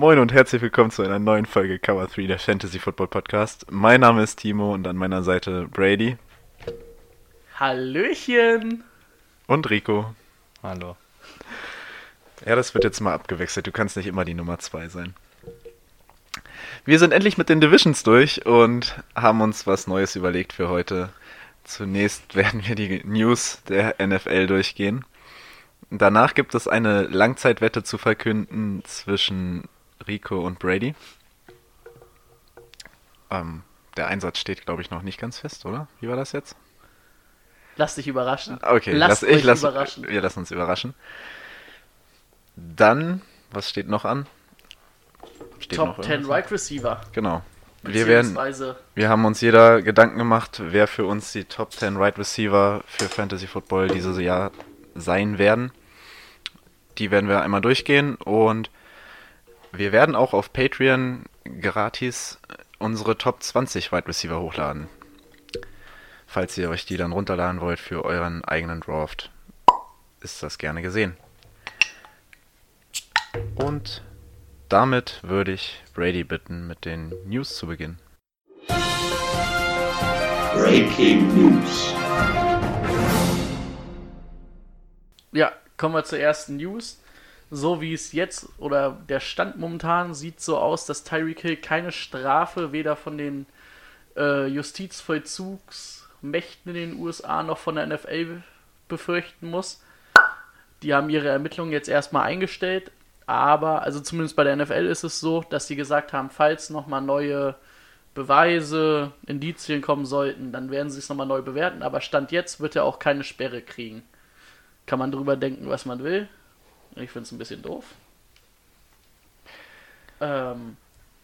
Moin und herzlich willkommen zu einer neuen Folge Cover 3 der Fantasy Football Podcast. Mein Name ist Timo und an meiner Seite Brady Hallöchen! und Rico. Hallo. Ja, das wird jetzt mal abgewechselt. Du kannst nicht immer die Nummer 2 sein. Wir sind endlich mit den Divisions durch und haben uns was Neues überlegt für heute. Zunächst werden wir die News der NFL durchgehen. Danach gibt es eine Langzeitwette zu verkünden zwischen Rico und Brady. Ähm, der Einsatz steht, glaube ich, noch nicht ganz fest, oder? Wie war das jetzt? Lass dich überraschen. Okay, Lasst lass, ich lass, überraschen. wir lassen uns überraschen. Dann, was steht noch an? Steht Top noch 10 irgendwas? Right Receiver. Genau. Wir, werden, wir haben uns jeder Gedanken gemacht, wer für uns die Top 10 Right Receiver für Fantasy Football dieses Jahr sein werden. Die werden wir einmal durchgehen und wir werden auch auf Patreon gratis unsere Top 20 Wide Receiver hochladen. Falls ihr euch die dann runterladen wollt für euren eigenen Draft, ist das gerne gesehen. Und damit würde ich Brady bitten, mit den News zu beginnen. Breaking News. Ja, kommen wir zur ersten News. So wie es jetzt oder der Stand momentan sieht so aus, dass Tyreek Hill keine Strafe weder von den äh, Justizvollzugsmächten in den USA noch von der NFL befürchten muss. Die haben ihre Ermittlungen jetzt erstmal eingestellt, aber also zumindest bei der NFL ist es so, dass sie gesagt haben, falls nochmal neue Beweise, Indizien kommen sollten, dann werden sie es nochmal neu bewerten, aber Stand jetzt wird er auch keine Sperre kriegen kann man drüber denken, was man will. Ich finde es ein bisschen doof. Ähm,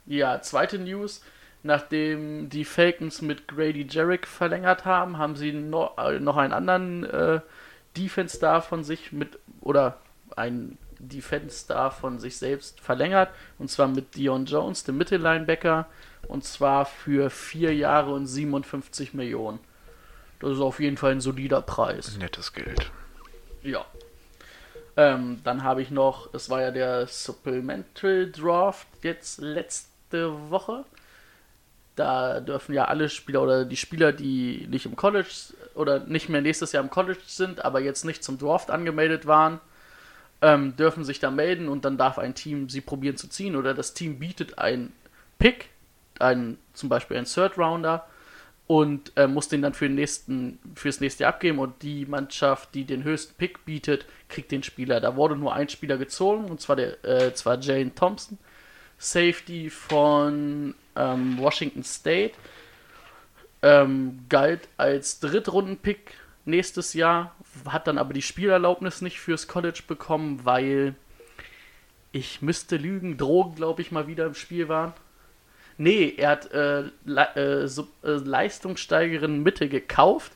ja, zweite News. Nachdem die Falcons mit Grady Jarrick verlängert haben, haben sie no, äh, noch einen anderen äh, Defense-Star von sich mit, oder einen Defense-Star von sich selbst verlängert. Und zwar mit Dion Jones, dem Mittellinebacker. Und zwar für vier Jahre und 57 Millionen. Das ist auf jeden Fall ein solider Preis. Nettes Geld. Ja. Ähm, dann habe ich noch, es war ja der Supplemental Draft jetzt letzte Woche. Da dürfen ja alle Spieler oder die Spieler, die nicht im College oder nicht mehr nächstes Jahr im College sind, aber jetzt nicht zum Draft angemeldet waren, ähm, dürfen sich da melden und dann darf ein Team sie probieren zu ziehen oder das Team bietet einen Pick, einen, zum Beispiel einen Third Rounder und äh, muss den dann für den nächsten, fürs nächste Jahr abgeben und die Mannschaft, die den höchsten Pick bietet, kriegt den Spieler. Da wurde nur ein Spieler gezogen und zwar der, äh, zwar Jane Thompson, Safety von ähm, Washington State, ähm, galt als Drittrunden-Pick nächstes Jahr, hat dann aber die Spielerlaubnis nicht fürs College bekommen, weil ich müsste lügen, Drogen, glaube ich, mal wieder im Spiel waren. Nee, er hat äh, Le äh, Sub äh, Leistungssteigerin Mitte gekauft,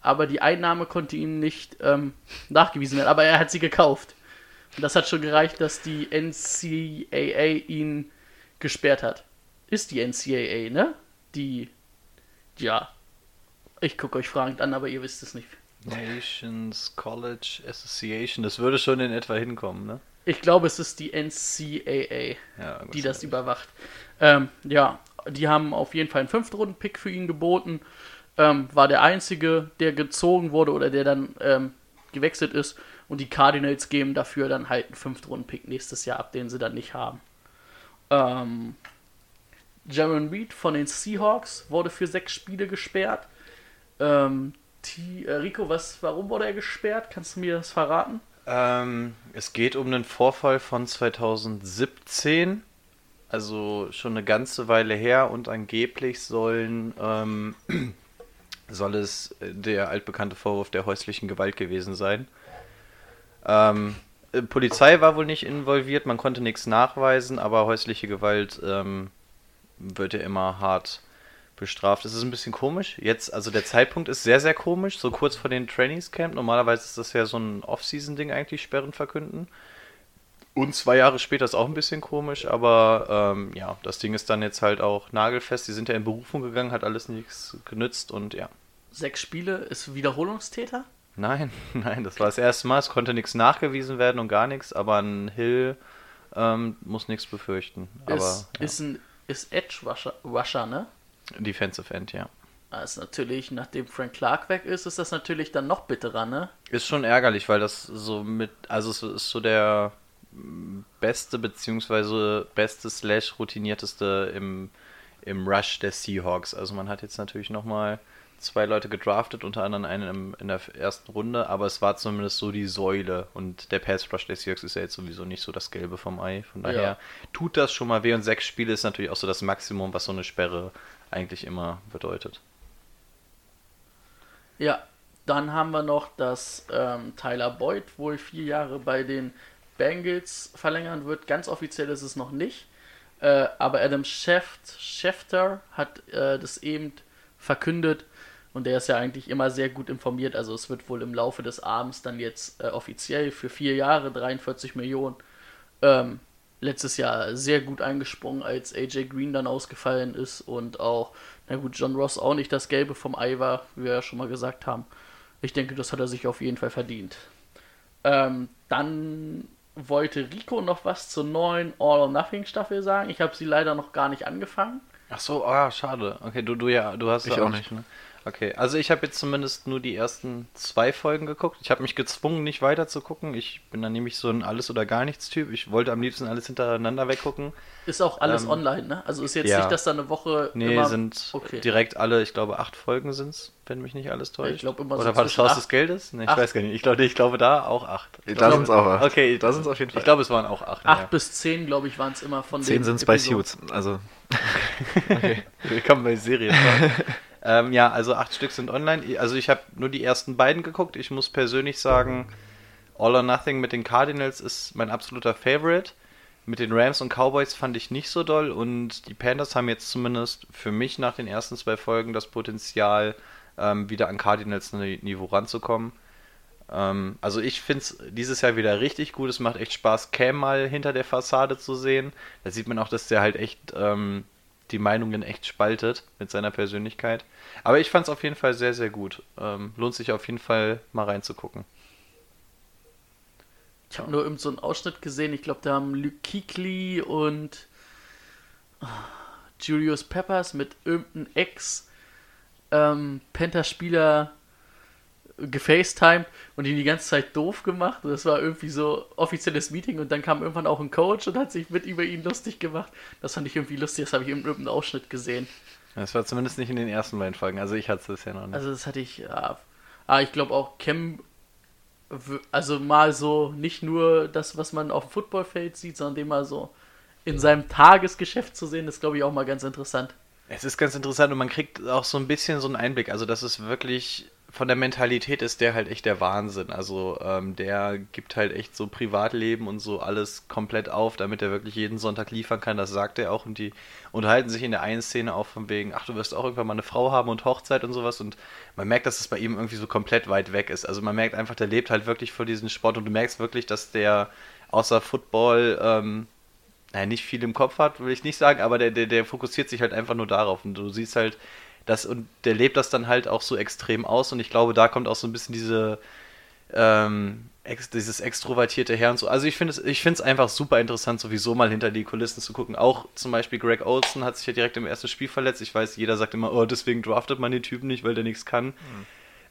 aber die Einnahme konnte ihm nicht ähm, nachgewiesen werden. Aber er hat sie gekauft. Und das hat schon gereicht, dass die NCAA ihn gesperrt hat. Ist die NCAA, ne? Die. Ja. Ich gucke euch fragend an, aber ihr wisst es nicht. Nations College Association, das würde schon in etwa hinkommen, ne? Ich glaube, es ist die NCAA. Ja, die das überwacht. Ähm, ja, die haben auf jeden Fall einen Fünftrunden-Pick für ihn geboten. Ähm, war der einzige, der gezogen wurde oder der dann ähm, gewechselt ist. Und die Cardinals geben dafür dann halt einen Fünftrunden-Pick nächstes Jahr ab, den sie dann nicht haben. Ähm, Jaron Reed von den Seahawks wurde für sechs Spiele gesperrt. Ähm, T äh, Rico, was, warum wurde er gesperrt? Kannst du mir das verraten? Ähm, es geht um einen Vorfall von 2017, also schon eine ganze Weile her und angeblich sollen ähm, soll es der altbekannte Vorwurf der häuslichen Gewalt gewesen sein. Ähm, äh, Polizei war wohl nicht involviert, man konnte nichts nachweisen, aber häusliche Gewalt ähm, wird ja immer hart bestraft. Es ist ein bisschen komisch. Jetzt, also der Zeitpunkt ist sehr, sehr komisch, so kurz vor den Trainingscamp. Normalerweise ist das ja so ein Off-Season-Ding eigentlich, Sperren verkünden. Und zwei Jahre später ist auch ein bisschen komisch, aber ähm, ja, das Ding ist dann jetzt halt auch nagelfest. Die sind ja in Berufung gegangen, hat alles nichts genützt und ja. Sechs Spiele ist Wiederholungstäter? Nein, nein, das war das erste Mal. Es konnte nichts nachgewiesen werden und gar nichts, aber ein Hill ähm, muss nichts befürchten. Aber ist, ja. ist ein ist Edge Rusher, Rusher, ne? Defensive End, ja. Das ist natürlich, nachdem Frank Clark weg ist, ist das natürlich dann noch bitterer, ne? Ist schon ärgerlich, weil das so mit, also es ist so der mm, beste beziehungsweise beste slash routinierteste im, im Rush der Seahawks. Also man hat jetzt natürlich nochmal zwei Leute gedraftet, unter anderem einen im, in der ersten Runde, aber es war zumindest so die Säule und der Pass Rush der Seahawks ist ja jetzt sowieso nicht so das Gelbe vom Ei. Von daher Ja. tut das schon mal weh und sechs Spiele ist natürlich auch so das Maximum, was so eine Sperre eigentlich immer bedeutet. Ja, dann haben wir noch, dass ähm, Tyler Boyd wohl vier Jahre bei den Bengals verlängern wird. Ganz offiziell ist es noch nicht. Äh, aber Adam Scheft, Schefter hat äh, das eben verkündet und der ist ja eigentlich immer sehr gut informiert. Also es wird wohl im Laufe des Abends dann jetzt äh, offiziell für vier Jahre 43 Millionen. Ähm, letztes Jahr sehr gut eingesprungen, als AJ Green dann ausgefallen ist und auch, na gut, John Ross auch nicht das Gelbe vom Ei war, wie wir ja schon mal gesagt haben. Ich denke, das hat er sich auf jeden Fall verdient. Ähm, dann wollte Rico noch was zur neuen All or Nothing Staffel sagen. Ich habe sie leider noch gar nicht angefangen. Ach so, ah, schade. Okay, du, du ja, du hast Ich ja auch nicht. ne? Okay, also ich habe jetzt zumindest nur die ersten zwei Folgen geguckt. Ich habe mich gezwungen, nicht weiter zu gucken. Ich bin dann nämlich so ein Alles- oder gar nichts-Typ. Ich wollte am liebsten alles hintereinander weggucken. Ist auch alles Ähm, online, ne? Also ist jetzt ja. nicht, dass da eine Woche Nee, immer... sind okay. direkt alle, ich glaube, acht Folgen sind es, wenn mich nicht alles täuscht. Ich glaube immer so Oder war das Haus des Geldes? Nee, ich acht- weiß gar nicht. Ich glaube, ich glaube da auch acht. Ich Da sind es auch acht. Okay, da sind es auf jeden Fall. Ich glaube, es waren auch acht. Acht ja. bis zehn, glaube ich, waren es immer von Zehn den sind es bei. Suits. Also, Willkommen bei Serien. ähm, ja, also acht Stück sind online. Also ich habe nur die ersten beiden geguckt. Ich muss persönlich sagen, All or Nothing mit den Cardinals ist mein absoluter Favorite. Mit den Rams und Cowboys fand ich nicht so doll und die Panthers haben jetzt zumindest für mich nach den ersten zwei Folgen das Potenzial, ähm, wieder an Cardinals Ni- Niveau ranzukommen. Ähm, also ich finde es dieses Jahr wieder richtig gut. Es macht echt Spaß, Cam mal hinter der Fassade zu sehen. Da sieht man auch, dass der halt echt ähm, die Meinungen echt spaltet mit seiner Persönlichkeit. Aber ich fand es auf jeden Fall sehr, sehr gut. Ähm, lohnt sich auf jeden Fall mal reinzugucken. Ich habe nur irgend so einen Ausschnitt gesehen. Ich glaube, da haben Luke Kuechly und ah, Julius Peppers mit irgendeinem Ex ähm, Panther-Spieler gefacetimed und ihn die ganze Zeit doof gemacht. Und das war irgendwie so offizielles Meeting und dann kam irgendwann auch ein Coach und hat sich mit über ihn lustig gemacht. Das fand ich irgendwie lustig. Das habe ich in irgendeinem Ausschnitt gesehen. Das war zumindest nicht in den ersten beiden Folgen. Also ich hatte es ja noch nicht. Also das hatte ich, ja. Ah, ich glaube auch Cam, also mal so nicht nur das, was man auf dem Footballfeld sieht, sondern den mal so in seinem Tagesgeschäft zu sehen, ist glaube ich auch mal ganz interessant. Es ist ganz interessant und man kriegt auch so ein bisschen so einen Einblick. Also, das ist wirklich von der Mentalität ist der halt echt der Wahnsinn. Also, ähm, der gibt halt echt so Privatleben und so alles komplett auf, damit er wirklich jeden Sonntag liefern kann. Das sagt er auch. Und die unterhalten sich in der einen Szene auch von wegen, ach, du wirst auch irgendwann mal eine Frau haben und Hochzeit und sowas. Und man merkt, dass es bei ihm irgendwie so komplett weit weg ist. Also, man merkt einfach, der lebt halt wirklich vor diesem Sport und du merkst wirklich, dass der außer Football, ähm, naja, nicht viel im Kopf hat, will ich nicht sagen, aber der, der, der fokussiert sich halt einfach nur darauf. Und du siehst halt, das und der lebt das dann halt auch so extrem aus. Und ich glaube, da kommt auch so ein bisschen diese, ähm, ex, dieses extrovertierte Her und so. Also ich finde es ich einfach super interessant, sowieso mal hinter die Kulissen zu gucken. Auch zum Beispiel Greg Olson hat sich ja direkt im ersten Spiel verletzt. Ich weiß, jeder sagt immer, oh, deswegen draftet man den Typen nicht, weil der nichts kann.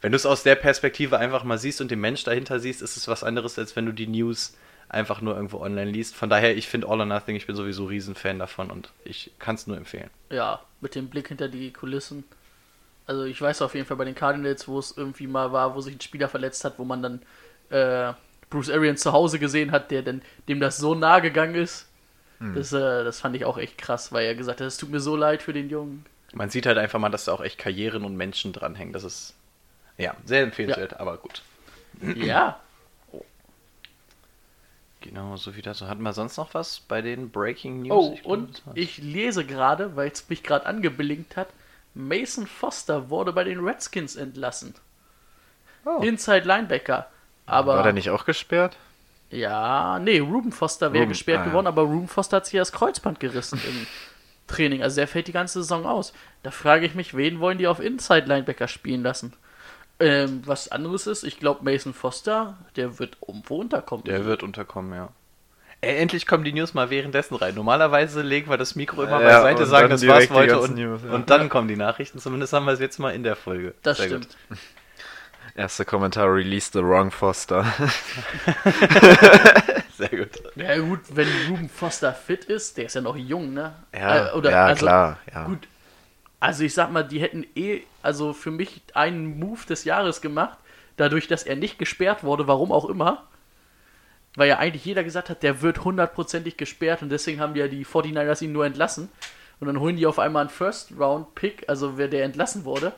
Wenn du es aus der Perspektive einfach mal siehst und den Mensch dahinter siehst, ist es was anderes, als wenn du die News einfach nur irgendwo online liest. Von daher, ich finde All or Nothing, ich bin sowieso Riesenfan davon und ich kann es nur empfehlen. Ja, mit dem Blick hinter die Kulissen. Also ich weiß auf jeden Fall bei den Cardinals, wo es irgendwie mal war, wo sich ein Spieler verletzt hat, wo man dann äh, Bruce Arians zu Hause gesehen hat, der dann, dem das so nah gegangen ist. Das, äh, das fand ich auch echt krass, weil er gesagt hat, es tut mir so leid für den Jungen. Man sieht halt einfach mal, dass da auch echt Karrieren und Menschen dranhängen. Das ist ja sehr empfehlenswert, aber gut. ja. Genau, so wie das. Hatten wir sonst noch was bei den Breaking News? Oh, Ich glaub, und ich lese gerade, weil es mich gerade angeblinkt hat, Mason Foster wurde bei den Redskins entlassen. Inside Linebacker. Aber War der nicht auch gesperrt? Ja, nee, Ruben Foster wäre gesperrt ah, ja. geworden, aber Ruben Foster hat sich das Kreuzband gerissen im Training. Also der fällt die ganze Saison aus. Da frage ich mich, wen wollen die auf Inside Linebacker spielen lassen? Ähm, was anderes ist, ich glaube Mason Foster, der wird irgendwo unterkommen. Der wird unterkommen, ja. Ey, endlich kommen die News mal währenddessen rein. Normalerweise legen wir das Mikro immer Ja, beiseite, und sagen, das war's heute und, News, ja. und dann kommen die Nachrichten. Zumindest haben wir es jetzt mal in der Folge. das Sehr stimmt. gut. Erster Kommentar, release the wrong Foster. Sehr gut. Ja gut, wenn Ruben Foster fit ist, der ist ja noch jung, ne? Ja, Äh, oder, ja also, klar. Ja. Gut. Also ich sag mal, die hätten eh, also für mich einen Move des Jahres gemacht, dadurch, dass er nicht gesperrt wurde, warum auch immer. Weil ja eigentlich jeder gesagt hat, der wird hundertprozentig gesperrt und deswegen haben ja die 49ers ihn nur entlassen. Und dann holen die auf einmal einen First-Round-Pick, also wer der entlassen wurde.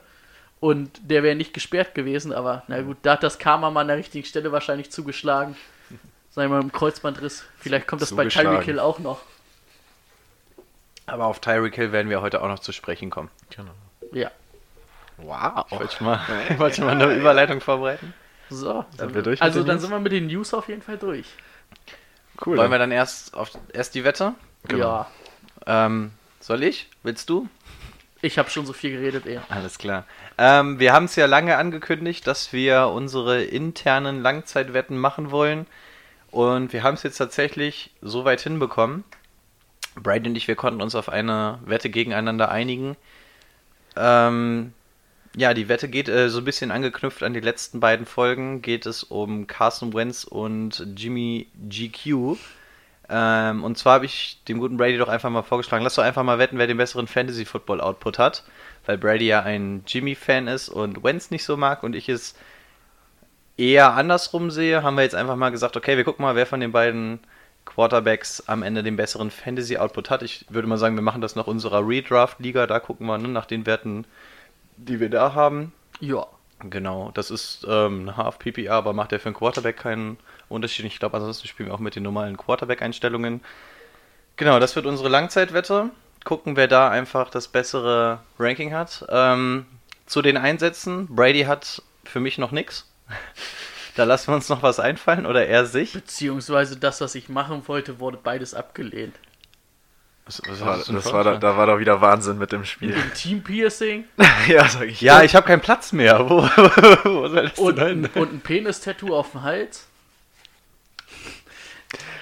Und der wäre nicht gesperrt gewesen, aber na gut, da hat das Karma mal an der richtigen Stelle wahrscheinlich zugeschlagen. Sagen wir mal im Kreuzbandriss. Vielleicht kommt das bei. Tyreek Hill auch noch. Aber auf Tyreek Hill werden wir heute auch noch zu sprechen kommen. Genau. Ja. Wow. Wollte ich mal, wollte ich mal eine Überleitung vorbereiten? So. Sind wir durch also dann News? sind wir mit den News auf jeden Fall durch. Cool. Wollen wir dann erst auf erst die Wette? Genau. Ja. Ähm, soll ich? Willst du? Ich habe schon so viel geredet, eher. Alles klar. Ähm, wir haben es ja lange angekündigt, dass wir unsere internen Langzeitwetten machen wollen. Und wir haben es jetzt tatsächlich so weit hinbekommen. Brady und ich, wir konnten uns auf eine Wette gegeneinander einigen. Ähm, ja, die Wette geht äh, so ein bisschen angeknüpft an die letzten beiden Folgen. Geht es um Carson Wentz und Jimmy GQ. Ähm, und zwar habe ich dem guten Brady doch einfach mal vorgeschlagen, lass doch einfach mal wetten, wer den besseren Fantasy-Football-Output hat. Weil Brady ja ein Jimmy-Fan ist und Wentz nicht so mag und ich es eher andersrum sehe, haben wir jetzt einfach mal gesagt, okay, wir gucken mal, wer von den beiden Quarterbacks am Ende den besseren Fantasy-Output hat. Ich würde mal sagen, wir machen das nach unserer Redraft-Liga, da gucken wir ne, nach den Werten, die wir da haben. Ja. Genau, das ist ähm, eine Half PPA, aber macht ja für einen Quarterback keinen Unterschied. Ich glaube, ansonsten spielen wir auch mit den normalen Quarterback-Einstellungen. Genau, das wird unsere Langzeitwette. Gucken, wer da einfach das bessere Ranking hat. Ähm, zu den Einsätzen, Brady hat für mich noch nichts. Da lassen wir uns noch was einfallen oder er sich. Beziehungsweise das, was ich machen wollte, wurde beides abgelehnt. Was Das war, das war, da, da war doch wieder Wahnsinn mit dem Spiel. Im Team Piercing ja, sag ich. Ja, ich habe keinen Platz mehr. Wo, wo soll das und, denn hin? und ein Penis-Tattoo auf dem Hals.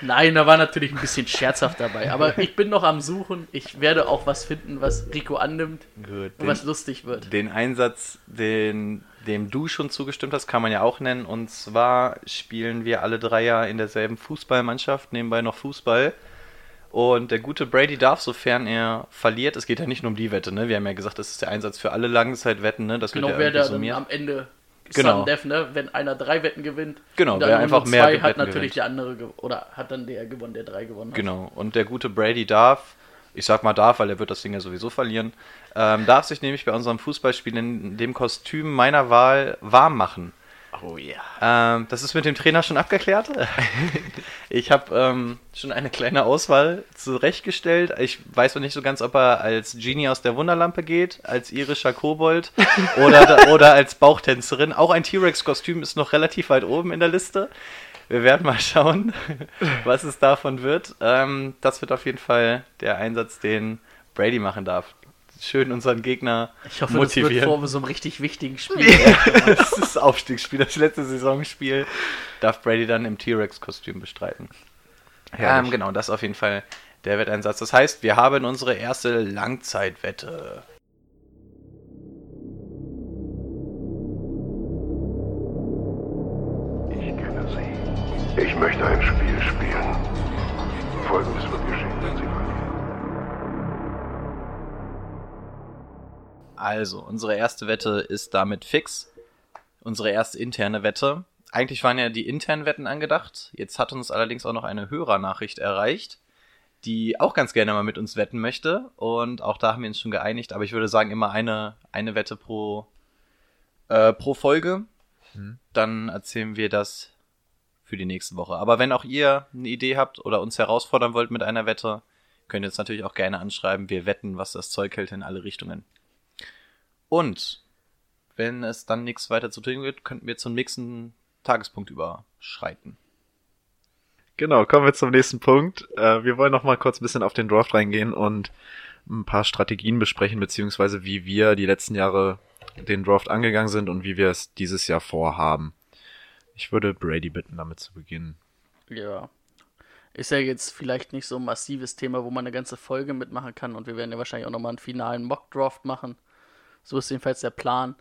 Nein, da war natürlich ein bisschen scherzhaft dabei. Aber ich bin noch am Suchen. Ich werde auch was finden, was Rico annimmt Gut, und was lustig wird. Den Einsatz, den, dem du schon zugestimmt hast, kann man ja auch nennen. Und zwar spielen wir alle drei ja in derselben Fußballmannschaft, nebenbei noch Fußball. Und der gute Brady darf, sofern er verliert, es geht ja nicht nur um die Wette, ne? Wir haben ja gesagt, das ist der Einsatz für alle Langzeitwetten, ne? Das Genau, wird ja wer da summiert. am Ende Genau. Death, ne? Wenn einer drei Wetten gewinnt, Genau, wer einfach nur mehr zwei, Wetten hat natürlich gewinnt. der andere oder hat dann der gewonnen, der drei gewonnen hat. Genau, und der gute Brady darf, ich sag mal darf, weil er wird das Ding ja sowieso verlieren, ähm, darf sich nämlich bei unserem Fußballspiel in dem Kostüm meiner Wahl warm machen. Oh ja. Ähm, das ist mit dem Trainer schon abgeklärt. ich habe ähm, schon eine kleine Auswahl zurechtgestellt. Ich weiß noch nicht so ganz, ob er als Genie aus der Wunderlampe geht, als irischer Kobold oder, oder als Bauchtänzerin. Auch ein T-Rex-Kostüm ist noch relativ weit oben in der Liste. Wir werden mal schauen, was es davon wird. Ähm, das wird auf jeden Fall der Einsatz, den Brady machen darf. Schön unseren Gegner Ich hoffe, das wird motivieren. vor so einem richtig wichtigen Spiel. das ist das Aufstiegsspiel, das letzte Saisonspiel. Darf Brady dann im T-Rex-Kostüm bestreiten. Ähm, genau, das ist auf jeden Fall der Wetteinsatz. Das heißt, wir haben unsere erste Langzeitwette. Also, unsere erste Wette ist damit fix. Unsere erste interne Wette. Eigentlich waren ja die internen Wetten angedacht. Jetzt hat uns allerdings auch noch eine Hörernachricht erreicht, die auch ganz gerne mal mit uns wetten möchte. Und auch da haben wir uns schon geeinigt. Aber ich würde sagen, immer eine, eine Wette pro, äh, pro Folge. Dann erzählen wir das für die nächste Woche. Aber wenn auch ihr eine Idee habt oder uns herausfordern wollt mit einer Wette, könnt ihr uns natürlich auch gerne anschreiben. Wir wetten, was das Zeug hält in alle Richtungen. Und wenn es dann nichts weiter zu tun gibt, könnten wir zum nächsten Tagespunkt überschreiten. Genau, kommen wir zum nächsten Punkt. Äh, wir wollen noch mal kurz ein bisschen auf den Draft reingehen und ein paar Strategien besprechen, beziehungsweise wie wir die letzten Jahre den Draft angegangen sind und wie wir es dieses Jahr vorhaben. Ich würde Brady bitten, damit zu beginnen. Ja. Ist ja jetzt vielleicht nicht so ein massives Thema, wo man eine ganze Folge mitmachen kann und wir werden ja wahrscheinlich auch nochmal einen finalen Mock-Draft machen. So ist jedenfalls der Plan.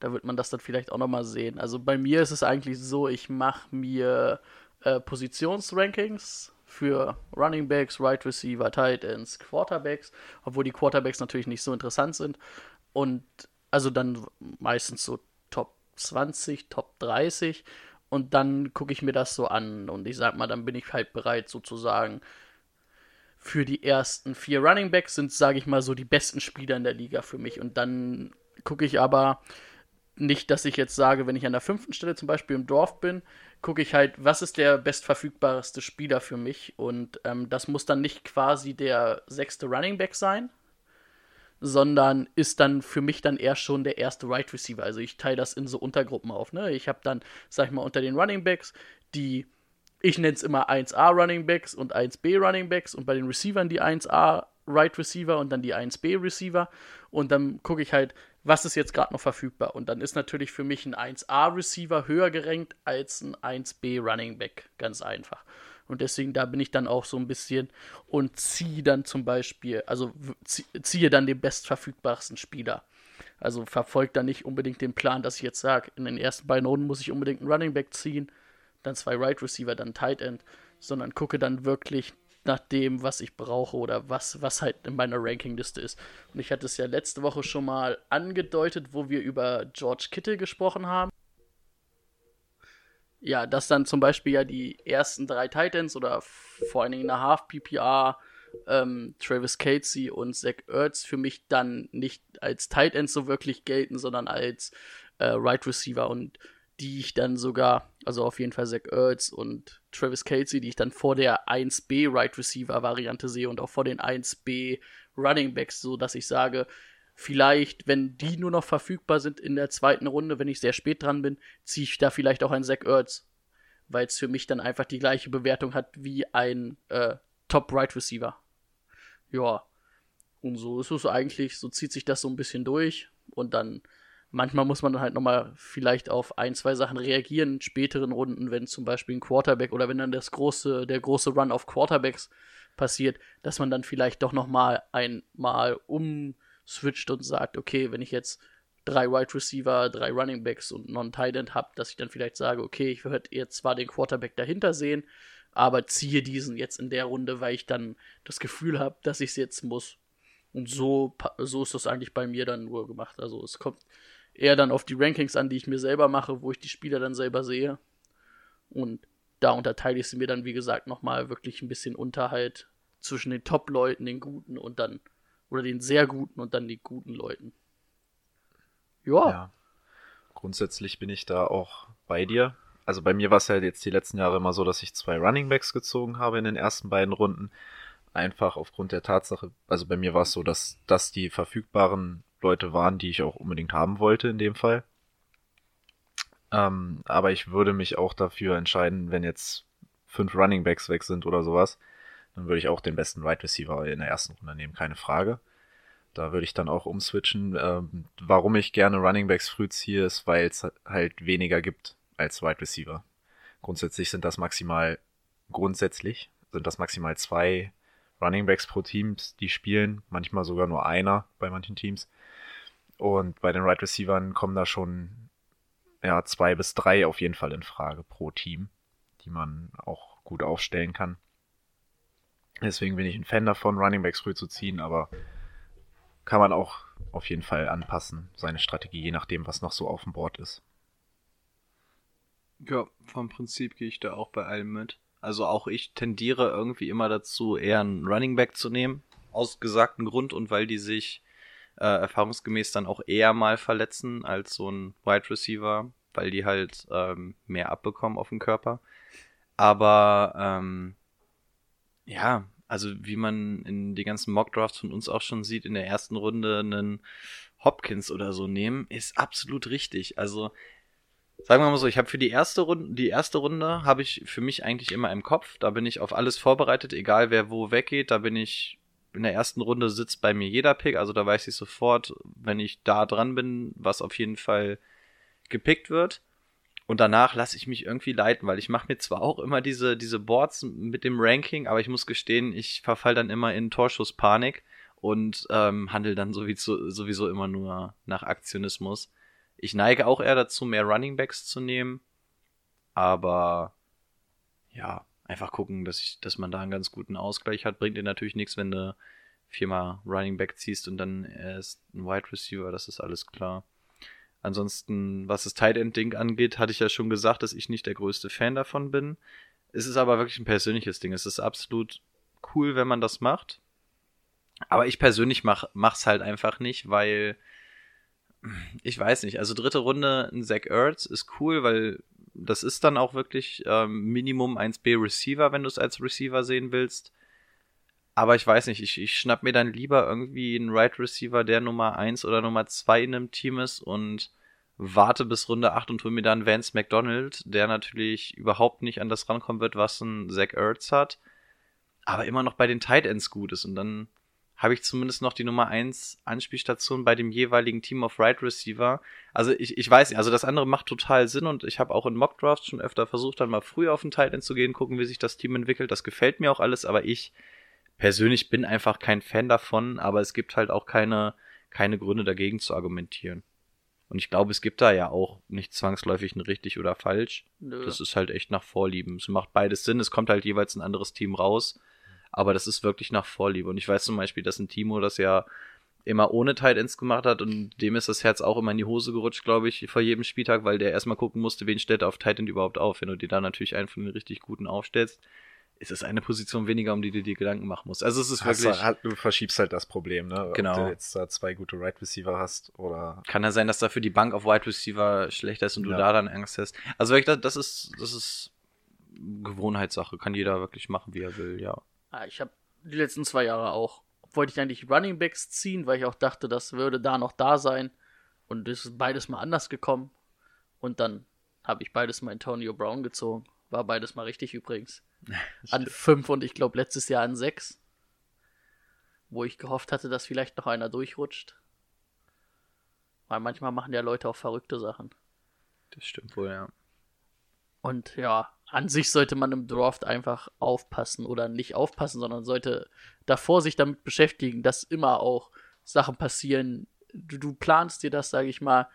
Da wird man das dann vielleicht auch nochmal sehen. Also bei mir ist es eigentlich so, ich mache mir äh, Positionsrankings für Running Backs, Right Receiver, Tight Ends, Quarterbacks, obwohl die Quarterbacks natürlich nicht so interessant sind. Und also dann meistens so Top 20, Top 30. Und dann gucke ich mir das so an und ich sag mal, dann bin ich halt bereit sozusagen für die ersten vier Running Backs sind, sage ich mal, so die besten Spieler in der Liga für mich. Und dann gucke ich aber nicht, dass ich jetzt sage, wenn ich an der fünften Stelle zum Beispiel im Dorf bin, gucke ich halt, was ist der bestverfügbarste Spieler für mich. Und ähm, das muss dann nicht quasi der sechste Running Back sein, sondern ist dann für mich dann eher schon der erste Right Receiver. Also ich teile das in so Untergruppen auf. Ne? Ich habe dann, sag ich mal, unter den Running Backs die, ich nenne es immer 1A Running Backs und 1B Running Backs und bei den Receivern die 1A Right Receiver und dann die 1B Receiver. Und dann gucke ich halt, was ist jetzt gerade noch verfügbar. Und dann ist natürlich für mich ein 1A-Receiver höher gerankt als ein 1B Running Back. Ganz einfach. Und deswegen, da bin ich dann auch so ein bisschen und ziehe dann zum Beispiel, also ziehe dann den bestverfügbarsten Spieler. Also verfolgt dann nicht unbedingt den Plan, dass ich jetzt sage, in den ersten beiden Runden muss ich unbedingt einen Running Back ziehen, dann zwei Right Receiver, dann Tight End, sondern gucke dann wirklich nach dem, was ich brauche oder was, was halt in meiner Rankingliste ist. Und ich hatte es ja letzte Woche schon mal angedeutet, wo wir über George Kittle gesprochen haben. Ja, dass dann zum Beispiel ja die ersten drei Titans oder vor allen Dingen eine Half PPR, ähm, Travis Casey und Zach Ertz für mich dann nicht als Tight so wirklich gelten, sondern als äh, Right Receiver und die ich dann sogar, also auf jeden Fall Zach Ertz und Travis Kelsey, die ich dann vor der 1B Right Receiver Variante sehe und auch vor den 1B Running Backs, so dass ich sage, vielleicht, wenn die nur noch verfügbar sind in der zweiten Runde, wenn ich sehr spät dran bin, ziehe ich da vielleicht auch einen Zach Ertz, weil es für mich dann einfach die gleiche Bewertung hat wie ein äh, Top Right Receiver. Ja. Und so ist es eigentlich, so zieht sich das so ein bisschen durch und dann manchmal muss man dann halt nochmal vielleicht auf ein, zwei Sachen reagieren in späteren Runden, wenn zum Beispiel ein Quarterback oder wenn dann das große, der große Run auf Quarterbacks passiert, dass man dann vielleicht doch nochmal einmal umswitcht und sagt, okay, wenn ich jetzt drei Wide Receiver, drei Running Backs und Non-Tight End habe, dass ich dann vielleicht sage, okay, ich würde jetzt zwar den Quarterback dahinter sehen, aber ziehe diesen jetzt in der Runde, weil ich dann das Gefühl habe, dass ich es jetzt muss. Und so, so ist das eigentlich bei mir dann nur gemacht. Also es kommt eher dann auf die Rankings an, die ich mir selber mache, wo ich die Spieler dann selber sehe. Und da unterteile ich sie mir dann, wie gesagt, nochmal wirklich ein bisschen Unterhalt zwischen den Top-Leuten, den Guten und dann, oder den sehr Guten und dann den guten Leuten. Ja. ja. Grundsätzlich bin ich da auch bei dir. Also bei mir war es halt jetzt die letzten Jahre immer so, dass ich zwei Running Backs gezogen habe in den ersten beiden Runden. Einfach aufgrund der Tatsache, also bei mir war es so, dass das die verfügbaren Leute waren, die ich auch unbedingt haben wollte in dem Fall. Ähm, aber ich würde mich auch dafür entscheiden, wenn jetzt fünf Running Backs weg sind oder sowas, dann würde ich auch den besten Wide right Receiver in der ersten Runde nehmen, keine Frage. Da würde ich dann auch umswitchen. Ähm, warum ich gerne Running Backs früh ziehe, ist, weil es halt weniger gibt als Wide Receiver. Grundsätzlich sind das maximal, grundsätzlich sind das maximal zwei Running Backs pro Teams, die spielen, manchmal sogar nur einer bei manchen Teams. Und bei den Right Receivern kommen da schon ja, zwei bis drei auf jeden Fall in Frage pro Team, die man auch gut aufstellen kann. Deswegen bin ich ein Fan davon, Running Backs früh zu ziehen, aber kann man auch auf jeden Fall anpassen, seine Strategie, je nachdem, was noch so auf dem Board ist. Ja, vom Prinzip gehe ich da auch bei allem mit. Also auch ich tendiere irgendwie immer dazu, eher einen Running Back zu nehmen, aus gesagten Grund und weil die sich äh, erfahrungsgemäß dann auch eher mal verletzen als so ein Wide Receiver, weil die halt ähm, mehr abbekommen auf dem Körper. Aber ähm, ja, also wie man in die ganzen Mock-Drafts von uns auch schon sieht, in der ersten Runde einen Hopkins oder so nehmen, ist absolut richtig. Also sagen wir mal so, ich habe für die erste Runde, die erste Runde habe ich für mich eigentlich immer im Kopf. Da bin ich auf alles vorbereitet, egal wer wo weggeht. Da bin ich in der ersten Runde sitzt bei mir jeder Pick, also da weiß ich sofort, wenn ich da dran bin, was auf jeden Fall gepickt wird. Und danach lasse ich mich irgendwie leiten, weil ich mache mir zwar auch immer diese, diese Boards mit dem Ranking, aber ich muss gestehen, ich verfall dann immer in Torschusspanik und ähm, handle dann sowieso, sowieso immer nur nach Aktionismus. Ich neige auch eher dazu, mehr Running Backs zu nehmen, aber ja, einfach gucken, dass, ich, dass man da einen ganz guten Ausgleich hat. Bringt dir natürlich nichts, wenn du viermal Running Back ziehst und dann erst ein Wide Receiver, das ist alles klar. Ansonsten, was das Tight End Ding angeht, hatte ich ja schon gesagt, dass ich nicht der größte Fan davon bin. Es ist aber wirklich ein persönliches Ding. Es ist absolut cool, wenn man das macht. Aber ich persönlich mach, mach's halt einfach nicht, weil ich weiß nicht. Also dritte Runde ein Zach Ertz ist cool, weil das ist dann auch wirklich ähm, Minimum 1B Receiver, wenn du es als Receiver sehen willst. Aber ich weiß nicht, ich, ich schnapp mir dann lieber irgendwie einen Right Receiver, der Nummer 1 oder Nummer 2 in einem Team ist und warte bis Runde 8 und hol mir dann Vance McDonald, der natürlich überhaupt nicht an das rankommen wird, was ein Zach Ertz hat, aber immer noch bei den Tight Ends gut ist. Und dann habe ich zumindest noch die Nummer 1 Anspielstation bei dem jeweiligen Team of Right Receiver. Also ich, ich weiß nicht, also das andere macht total Sinn und ich habe auch in Mock Drafts schon öfter versucht, dann mal früh auf den Tight End zu gehen, gucken, wie sich das Team entwickelt. Das gefällt mir auch alles, aber ich persönlich bin einfach kein Fan davon, aber es gibt halt auch keine, keine Gründe dagegen zu argumentieren. Und ich glaube, es gibt da ja auch nicht zwangsläufig ein richtig oder falsch. Nö. Das ist halt echt nach Vorlieben. Es macht beides Sinn. Es kommt halt jeweils ein anderes Team raus. Aber das ist wirklich nach Vorliebe. Und ich weiß zum Beispiel, dass ein Timo das ja immer ohne Tight Ends gemacht hat und dem ist das Herz auch immer in die Hose gerutscht, glaube ich, vor jedem Spieltag, weil der erstmal gucken musste, wen stellt er auf Tight End überhaupt auf. Wenn du dir da natürlich einen von den richtig guten aufstellst, ist es eine Position weniger, um die du dir Gedanken machen musst. Also es ist Hast wirklich. du, halt- du verschiebst halt das Problem, ne? Genau. Ob du jetzt da zwei gute Right Receiver hast oder. Kann ja sein, dass dafür die Bank auf Wide Receiver schlechter ist und du Ja. da dann Angst hast. Also wirklich, das ist, das ist Gewohnheitssache. Kann jeder wirklich machen, wie er will, ja. Ah, ich habe die letzten zwei Jahre auch, wollte ich eigentlich Running Backs ziehen, weil ich auch dachte, das würde da noch da sein. Und es ist beides mal anders gekommen. Und dann habe ich beides mal Antonio Brown gezogen. War beides mal richtig übrigens. An fünf und ich glaube letztes Jahr an sechs. Wo ich gehofft hatte, dass vielleicht noch einer durchrutscht. Weil manchmal machen ja Leute auch verrückte Sachen. Das stimmt wohl, ja. Und ja, an sich sollte man im Draft einfach aufpassen oder nicht aufpassen, sondern sollte davor sich damit beschäftigen, dass immer auch Sachen passieren. Du, du planst dir das, sage ich mal.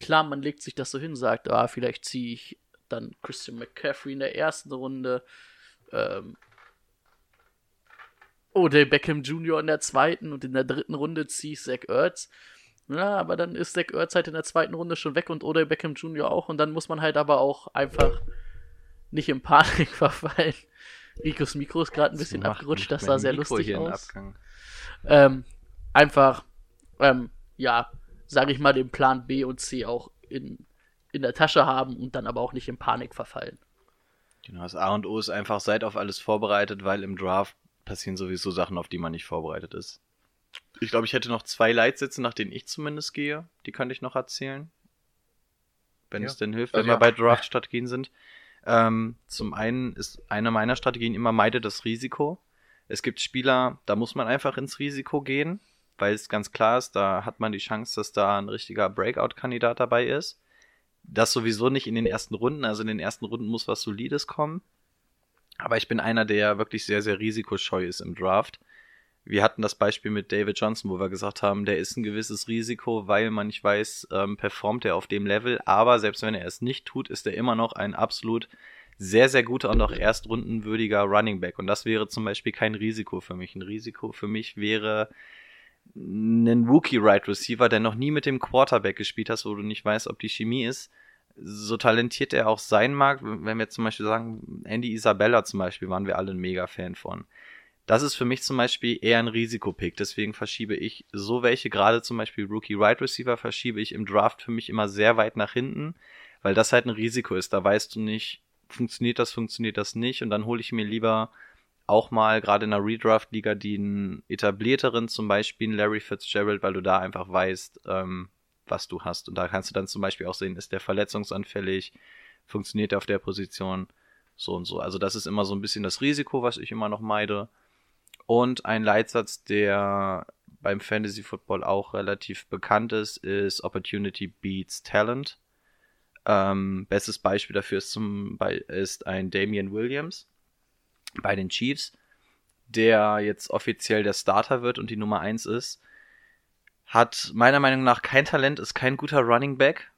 Klar, man legt sich das so hin, sagt, ah, vielleicht ziehe ich dann Christian McCaffrey in der ersten Runde, ähm, Odell Beckham Jr. in der zweiten und in der dritten Runde ziehe ich Zach Ertz. Ja, aber dann ist Zach Ertz halt in der zweiten Runde schon weg und Odell Beckham Jr. auch und dann muss man halt aber auch einfach nicht in Panik verfallen. Ricos Mikro ist gerade ein bisschen Macht abgerutscht, das sah sehr Mikro lustig aus. Ähm, einfach, ähm, ja, sage ich mal, den Plan B und C auch in, in der Tasche haben und dann aber auch nicht in Panik verfallen. Genau, das A und O ist einfach, seid auf alles vorbereitet, weil im Draft passieren sowieso Sachen, auf die man nicht vorbereitet ist. Ich glaube, ich hätte noch zwei Leitsätze, nach denen ich zumindest gehe. Die könnte ich noch erzählen. Wenn Ja. es denn hilft, Also wenn wir ja. bei Draft-Strategien sind. Ähm, zum einen ist eine meiner Strategien immer meide das Risiko. Es gibt Spieler, da muss man einfach ins Risiko gehen, weil es ganz klar ist, da hat man die Chance, dass da ein richtiger Breakout-Kandidat dabei ist. Das sowieso nicht in den ersten Runden, also in den ersten Runden muss was Solides kommen. Aber ich bin einer, der wirklich sehr, sehr risikoscheu ist im Draft. Wir hatten das Beispiel mit David Johnson, wo wir gesagt haben, der ist ein gewisses Risiko, weil man nicht weiß, ähm, performt er auf dem Level. Aber selbst wenn er es nicht tut, ist er immer noch ein absolut sehr, sehr guter und auch erstrundenwürdiger Running Back. Und das wäre zum Beispiel kein Risiko für mich. Ein Risiko für mich wäre ein Rookie Right Receiver, der noch nie mit dem Quarterback gespielt hast, wo du nicht weißt, ob die Chemie ist. So talentiert er auch sein mag, wenn wir zum Beispiel sagen, Andy Isabella zum Beispiel, waren wir alle ein mega Fan von. Das ist für mich zum Beispiel eher ein Risikopick. Deswegen verschiebe ich so welche, gerade zum Beispiel Rookie Right Receiver, verschiebe ich im Draft für mich immer sehr weit nach hinten, weil das halt ein Risiko ist. Da weißt du nicht, funktioniert das, funktioniert das nicht und dann hole ich mir lieber auch mal gerade in einer Redraft-Liga den etablierteren, zum Beispiel Larry Fitzgerald, weil du da einfach weißt, ähm, was du hast. Und da kannst du dann zum Beispiel auch sehen, ist der verletzungsanfällig, funktioniert er auf der Position, so und so. Also das ist immer so ein bisschen das Risiko, was ich immer noch meide. Und ein Leitsatz, der beim Fantasy Football auch relativ bekannt ist, ist Opportunity beats Talent. Ähm, bestes Beispiel dafür ist, zum, ist ein Damian Williams bei den Chiefs, der jetzt offiziell der Starter wird und die Nummer 1 ist. Hat meiner Meinung nach kein Talent, ist kein guter Running Back,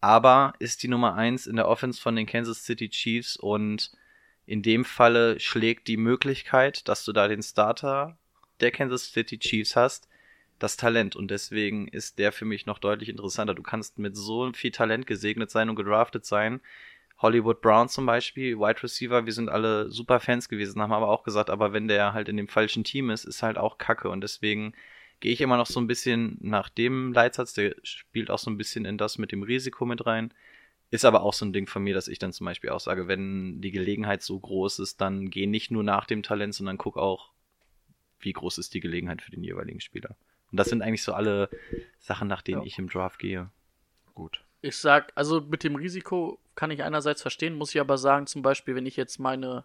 aber ist die Nummer 1 in der Offense von den Kansas City Chiefs und in dem Falle schlägt die Möglichkeit, dass du da den Starter der Kansas City Chiefs hast, das Talent. Und deswegen ist der für mich noch deutlich interessanter. Du kannst mit so viel Talent gesegnet sein und gedraftet sein. Hollywood Brown zum Beispiel, Wide Receiver, wir sind alle super Fans gewesen, haben aber auch gesagt, aber wenn der halt in dem falschen Team ist, ist halt auch Kacke. Und deswegen gehe ich immer noch so ein bisschen nach dem Leitsatz, der spielt auch so ein bisschen in das mit dem Risiko mit rein. Ist aber auch so ein Ding von mir, dass ich dann zum Beispiel auch sage, wenn die Gelegenheit so groß ist, dann geh nicht nur nach dem Talent, sondern guck auch, wie groß ist die Gelegenheit für den jeweiligen Spieler. Und das sind eigentlich so alle Sachen, nach denen ja. ich im Draft gehe. Gut. Ich sag, also mit dem Risiko kann ich einerseits verstehen, muss ich aber sagen, zum Beispiel, wenn ich jetzt meine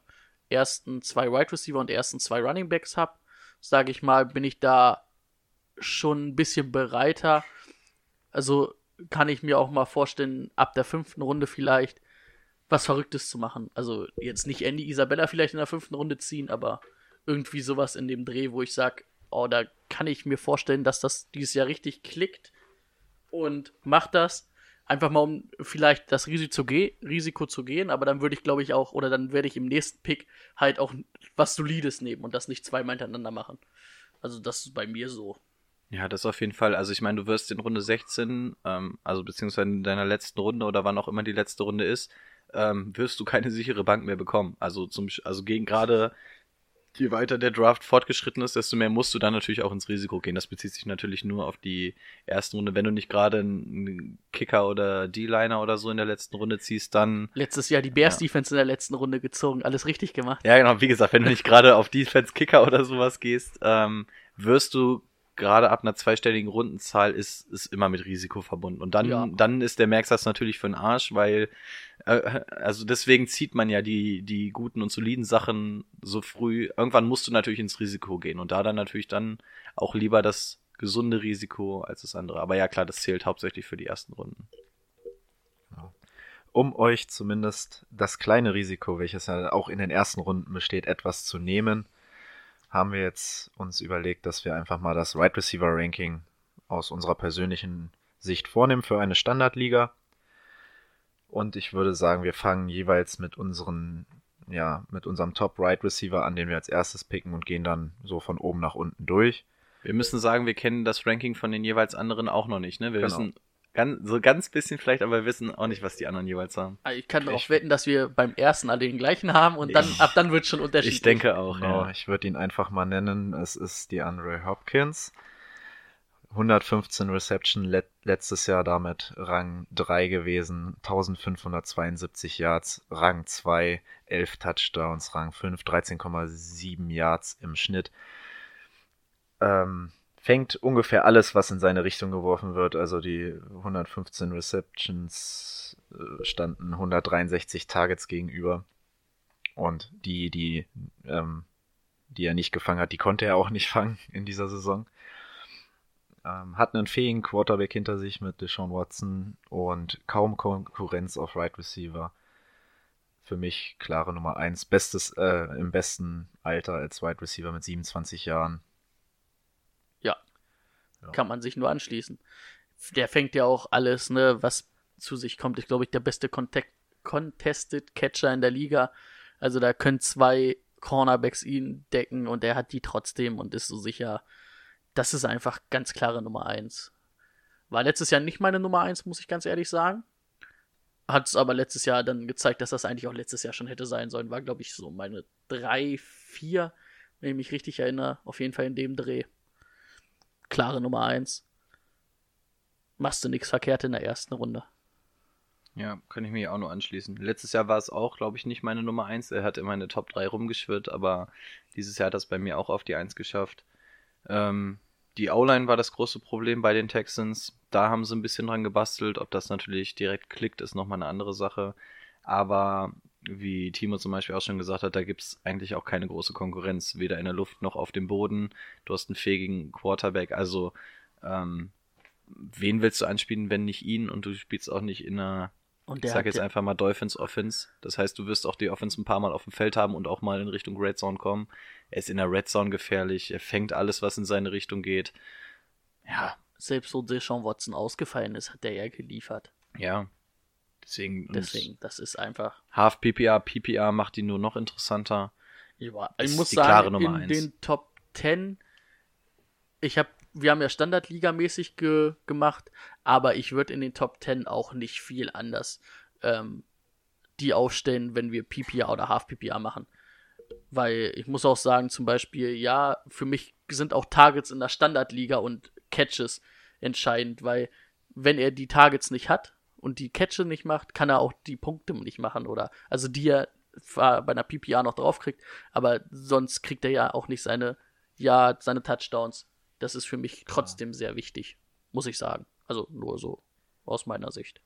ersten zwei Wide Receiver und ersten zwei Running Backs habe, sage ich mal, bin ich da schon ein bisschen bereiter. Also kann ich mir auch mal vorstellen, ab der fünften Runde vielleicht was Verrücktes zu machen. Also jetzt nicht Andy Isabella vielleicht in der fünften Runde ziehen, aber irgendwie sowas in dem Dreh, wo ich sage, oh, da kann ich mir vorstellen, dass das dieses Jahr richtig klickt und macht das. Einfach mal, um vielleicht das Risiko zu, ge Risiko zu gehen, aber dann würde ich, glaube ich, auch, oder dann werde ich im nächsten Pick halt auch was Solides nehmen und das nicht zweimal hintereinander machen. Also das ist bei mir so. Ja, das auf jeden Fall. Also ich meine, du wirst in Runde 16, ähm, also beziehungsweise in deiner letzten Runde oder wann auch immer die letzte Runde ist, ähm, wirst du keine sichere Bank mehr bekommen. Also zum, also gegen gerade je weiter der Draft fortgeschritten ist, desto mehr musst du dann natürlich auch ins Risiko gehen. Das bezieht sich natürlich nur auf die ersten Runde. Wenn du nicht gerade einen Kicker oder D-Liner oder so in der letzten Runde ziehst, dann. Letztes Jahr die Bears ja. Defense in der letzten Runde gezogen, alles richtig gemacht. Ja, genau. Wie gesagt, wenn du nicht gerade auf Defense Kicker oder sowas gehst, ähm, wirst du gerade ab einer zweistelligen Rundenzahl ist, ist immer mit Risiko verbunden. Und dann, ja. dann ist der Merksatz natürlich für den Arsch, weil, äh, also deswegen zieht man ja die, die guten und soliden Sachen so früh. Irgendwann musst du natürlich ins Risiko gehen und da dann natürlich dann auch lieber das gesunde Risiko als das andere. Aber ja, klar, das zählt hauptsächlich für die ersten Runden. Um euch zumindest das kleine Risiko, welches ja auch in den ersten Runden besteht, etwas zu nehmen, haben wir jetzt uns überlegt, dass wir einfach mal das Right Receiver Ranking aus unserer persönlichen Sicht vornehmen für eine Standardliga. Und ich würde sagen, wir fangen jeweils mit unseren, ja, mit unserem Top Right Receiver an, den wir als erstes picken und gehen dann so von oben nach unten durch. Wir müssen sagen, wir kennen das Ranking von den jeweils anderen auch noch nicht, ne? Wir genau. wissen Ganz, so ganz bisschen vielleicht, aber wir wissen auch nicht, was die anderen jeweils haben. Ah, ich kann darauf wetten, dass wir beim ersten alle den gleichen haben und dann ich, ab dann wird schon unterschiedlich. Ich denke auch, genau, ja. Ich würde ihn einfach mal nennen. Es ist die Andre Hopkins. 115 Reception let letztes Jahr damit Rang 3 gewesen, 1572 Yards, Rang 2, 11 Touchdowns, Rang 5, 13,7 Yards im Schnitt. Ähm, fängt ungefähr alles, was in seine Richtung geworfen wird. Also die 115 Receptions äh, standen 163 Targets gegenüber. Und die, die, ähm, die er nicht gefangen hat, die konnte er auch nicht fangen in dieser Saison. Ähm, hat einen fähigen Quarterback hinter sich mit Deshaun Watson und kaum Konkurrenz auf Right Receiver. Für mich klare Nummer 1. Bestes, äh, im besten Alter als Wide Receiver mit 27 Jahren ja. Kann man sich nur anschließen. Der fängt ja auch alles, ne, was zu sich kommt. Ist, glaube ich, der beste Contact Contested Catcher in der Liga. Also da können zwei Cornerbacks ihn decken und er hat die trotzdem und ist so sicher. Das ist einfach ganz klare Nummer 1. War letztes Jahr nicht meine Nummer 1, muss ich ganz ehrlich sagen. Hat es aber letztes Jahr dann gezeigt, dass das eigentlich auch letztes Jahr schon hätte sein sollen. War, glaube ich, so meine 3, 4, wenn ich mich richtig erinnere. Auf jeden Fall in dem Dreh klare Nummer 1. Machst du nichts verkehrt in der ersten Runde. Ja, kann ich mich auch nur anschließen. Letztes Jahr war es auch, glaube ich, nicht meine Nummer 1. Er hat immer in der Top 3 rumgeschwirrt, aber dieses Jahr hat das bei mir auch auf die 1 geschafft. Ähm, die O-Line war das große Problem bei den Texans. Da haben sie ein bisschen dran gebastelt. Ob das natürlich direkt klickt, ist nochmal eine andere Sache. Aber wie Timo zum Beispiel auch schon gesagt hat, da gibt es eigentlich auch keine große Konkurrenz, weder in der Luft noch auf dem Boden. Du hast einen fähigen Quarterback, also ähm, wen willst du anspielen, wenn nicht ihn und du spielst auch nicht in einer, Und ich der sag jetzt einfach mal Dolphins Offense. Das heißt, du wirst auch die Offense ein paar Mal auf dem Feld haben und auch mal in Richtung Red Zone kommen. Er ist in der Red Zone gefährlich, er fängt alles, was in seine Richtung geht. Ja, Selbst wo Deshaun Watson ausgefallen ist, hat der ja geliefert. ja. Deswegen, Deswegen, das ist einfach. Half PPR, PPR macht ihn nur noch interessanter. Ja, ich muss sagen, in eins. den Top 10, ich habe, wir haben ja Standardliga-mäßig ge gemacht, aber ich würde in den Top 10 auch nicht viel anders ähm, die aufstellen, wenn wir PPA oder Half PPA machen. Weil ich muss auch sagen, zum Beispiel, ja, für mich sind auch Targets in der Standardliga und Catches entscheidend, weil wenn er die Targets nicht hat und die Catches nicht macht, kann er auch die Punkte nicht machen oder also die er bei einer PPA noch draufkriegt, aber sonst kriegt er ja auch nicht seine ja seine Touchdowns. Das ist für mich trotzdem sehr wichtig, muss ich sagen. Also nur so aus meiner Sicht.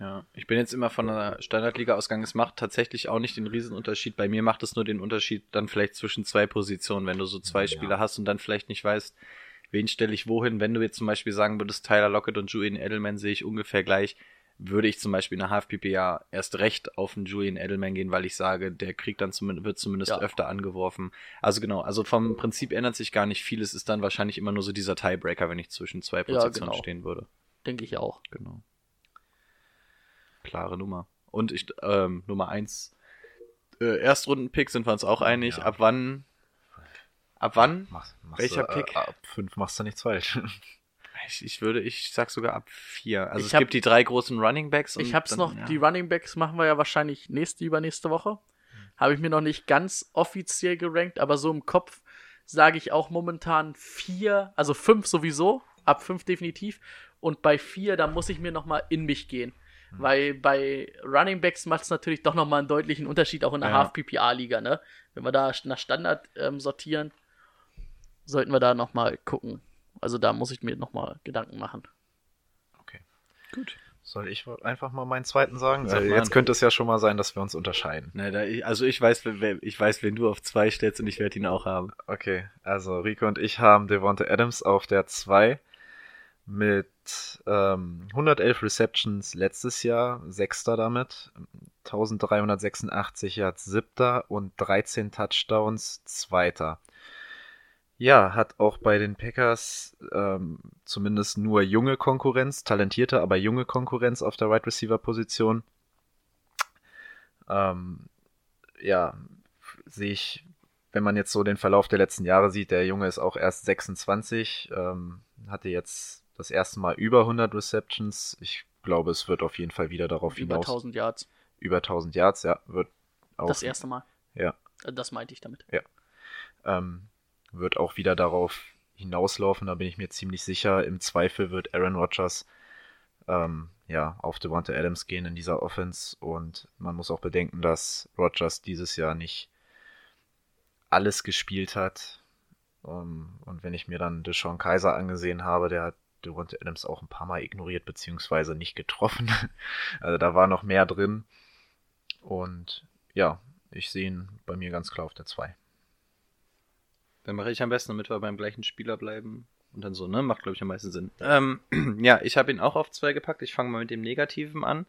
Ja, ich bin jetzt immer von einer Standardliga ausgegangen. Es macht tatsächlich auch nicht den Riesenunterschied. Bei mir macht es nur den Unterschied dann vielleicht zwischen zwei Positionen, wenn du so zwei Spieler hast und dann vielleicht nicht weißt, wen stelle ich wohin. Wenn du jetzt zum Beispiel sagen würdest, Tyler Lockett und Julian Edelman sehe ich ungefähr gleich, würde ich zum Beispiel in der Half-PPA erst recht auf den Julian Edelman gehen, weil ich sage, der kriegt dann zumindest, wird zumindest Ja. öfter angeworfen. Also genau, also vom Prinzip ändert sich gar nicht viel. Es ist dann wahrscheinlich immer nur so dieser Tiebreaker, wenn ich zwischen zwei Ja, Positionen genau. stehen würde. Denke ich auch. Genau. Klare Nummer. Und ich, ähm, Nummer eins äh, Erstrunden-Pick sind wir uns auch einig. Ja. Ab wann? Ab wann? Machst, machst Welcher du, Pick? Äh, ab 5 machst du nichts falsch. Ich, ich würde, ich sag sogar ab vier. Also Ich es hab- gibt die drei großen Running Backs. und Ich hab's dann- noch, ja. die Running Backs machen wir ja wahrscheinlich nächste, übernächste Woche. Habe ich mir noch nicht ganz offiziell gerankt, aber so im Kopf sage ich auch momentan vier, also fünf sowieso, ab fünf definitiv. Und bei vier, da muss ich mir nochmal in mich gehen. Hm. Weil bei Running Backs macht es natürlich doch nochmal einen deutlichen Unterschied, auch in der Ja. Half-PPA-Liga, ne? Wenn wir da nach Standard ähm, sortieren, sollten wir da nochmal gucken. Also da muss ich mir nochmal Gedanken machen. Okay. Gut. Soll ich einfach mal meinen zweiten sagen? Sag mal jetzt an. könnte es ja schon mal sein, dass wir uns unterscheiden. Na, da, ich, also ich weiß, wer- ich weiß, wen du auf zwei stellst und ich werde ihn auch haben. Okay, also Rico und ich haben Devonta Adams auf der 2 mit ähm, 111 Receptions letztes Jahr, Sechster damit, 1386 Yards, Siebter und 13 Touchdowns, Zweiter. Ja, hat auch bei den Packers ähm, zumindest nur junge Konkurrenz, talentierte, aber junge Konkurrenz auf der Wide Receiver Position. Ähm, ja, sehe ich, wenn man jetzt so den Verlauf der letzten Jahre sieht, der Junge ist auch erst 26, ähm, hatte jetzt das erste Mal über 100 Receptions. Ich glaube, es wird auf jeden Fall wieder darauf Über hinaus. 1000 Yards. Über 1000 Yards, ja, wird auch. Das erste Mal. Ja. Äh, Das meinte ich damit. ähm, wird auch wieder darauf hinauslaufen, da bin ich mir ziemlich sicher. Im Zweifel wird Aaron Rodgers ähm, ja, auf Devonta Adams gehen in dieser Offense und man muss auch bedenken, dass Rodgers dieses Jahr nicht alles gespielt hat. Ähm, und wenn ich mir dann Deshaun Kaiser angesehen habe, der hat Devonta Adams auch ein paar Mal ignoriert beziehungsweise nicht getroffen. also da war noch mehr drin. Und ja, ich sehe ihn bei mir ganz klar auf der 2. Dann mache ich am besten, damit wir beim gleichen Spieler bleiben. Und dann so, ne? Macht, glaube ich, am meisten Sinn. Ähm, ja, ich habe ihn auch auf zwei gepackt. Ich fange mal mit dem Negativen an.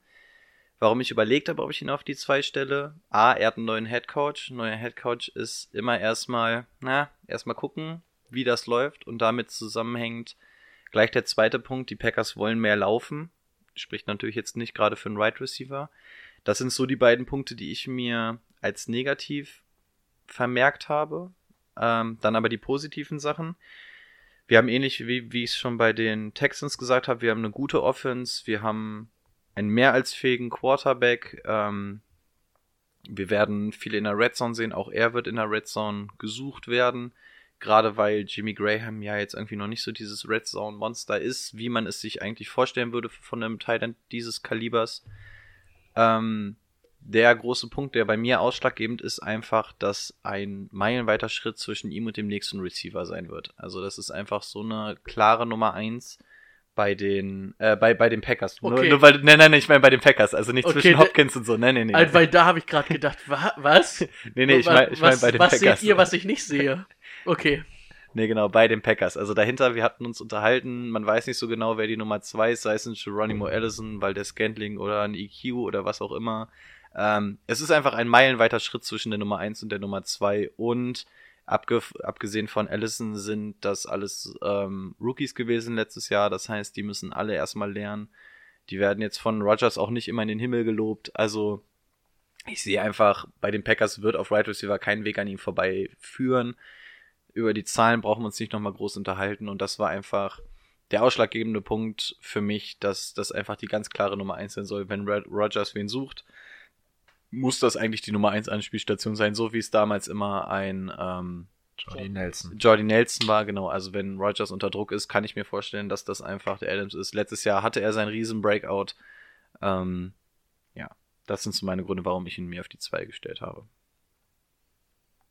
Warum ich überlegt habe, ob ich ihn auf die zwei stelle. A, er hat einen neuen Headcoach. Neuer Headcoach ist immer erstmal, na, erstmal gucken, wie das läuft. Und damit zusammenhängt gleich der zweite Punkt. Die Packers wollen mehr laufen. Spricht natürlich jetzt nicht gerade für einen Right Receiver. Das sind so die beiden Punkte, die ich mir als negativ vermerkt habe. Ähm, dann aber die positiven Sachen. Wir haben ähnlich wie, wie ich es schon bei den Texans gesagt habe, wir haben eine gute Offense, wir haben einen mehr als fähigen Quarterback. Ähm, wir werden viel in der Red Zone sehen, auch er wird in der Red Zone gesucht werden. gerade weil Jimmy Graham ja jetzt irgendwie noch nicht so dieses Red Zone Monster ist, wie man es sich eigentlich vorstellen würde von einem Titan dieses Kalibers. Ähm, der große Punkt, der bei mir ausschlaggebend ist, einfach, dass ein meilenweiter Schritt zwischen ihm und dem nächsten Receiver sein wird. Also das ist einfach so eine klare Nummer eins bei den äh, bei, bei den Packers. Nur, Okay. nur weil, nein, nein, nein, ich meine bei den Packers, also nicht Okay, zwischen da- Hopkins und so. Nein, nein, nein. Also, weil da habe ich gerade gedacht, wa was? nee, nee, ich Was- meine ich mein was- bei den was Packers. seht ihr, was ich nicht sehe? Okay. Nee, genau, bei den Packers. Also dahinter, wir hatten uns unterhalten, man weiß nicht so genau, wer die Nummer zwei ist, sei es ein Geronimo Allison, weil der Scantling oder ein EQ oder was auch immer. Ähm, es ist einfach ein meilenweiter Schritt zwischen der Nummer eins und der Nummer zwei und abge abgesehen von Allison sind das alles ähm, Rookies gewesen letztes Jahr. Das heißt, die müssen alle erstmal lernen. Die werden jetzt von Rogers auch nicht immer in den Himmel gelobt. Also ich sehe einfach, bei den Packers wird auf Right Receiver kein Weg an ihm vorbei führen über die Zahlen brauchen wir uns nicht nochmal groß unterhalten und das war einfach der ausschlaggebende Punkt für mich, dass das einfach die ganz klare Nummer eins sein soll. Wenn Rogers wen sucht, muss das eigentlich die Nummer eins Anspielstation sein, so wie es damals immer ein ähm, Jordy Nelson. Jordy Nelson war, genau. Also wenn Rogers unter Druck ist, kann ich mir vorstellen, dass das einfach der Adams ist. Letztes Jahr hatte er seinen riesen Breakout. Ähm, ja, das sind so meine Gründe, warum ich ihn mir auf die zwei gestellt habe.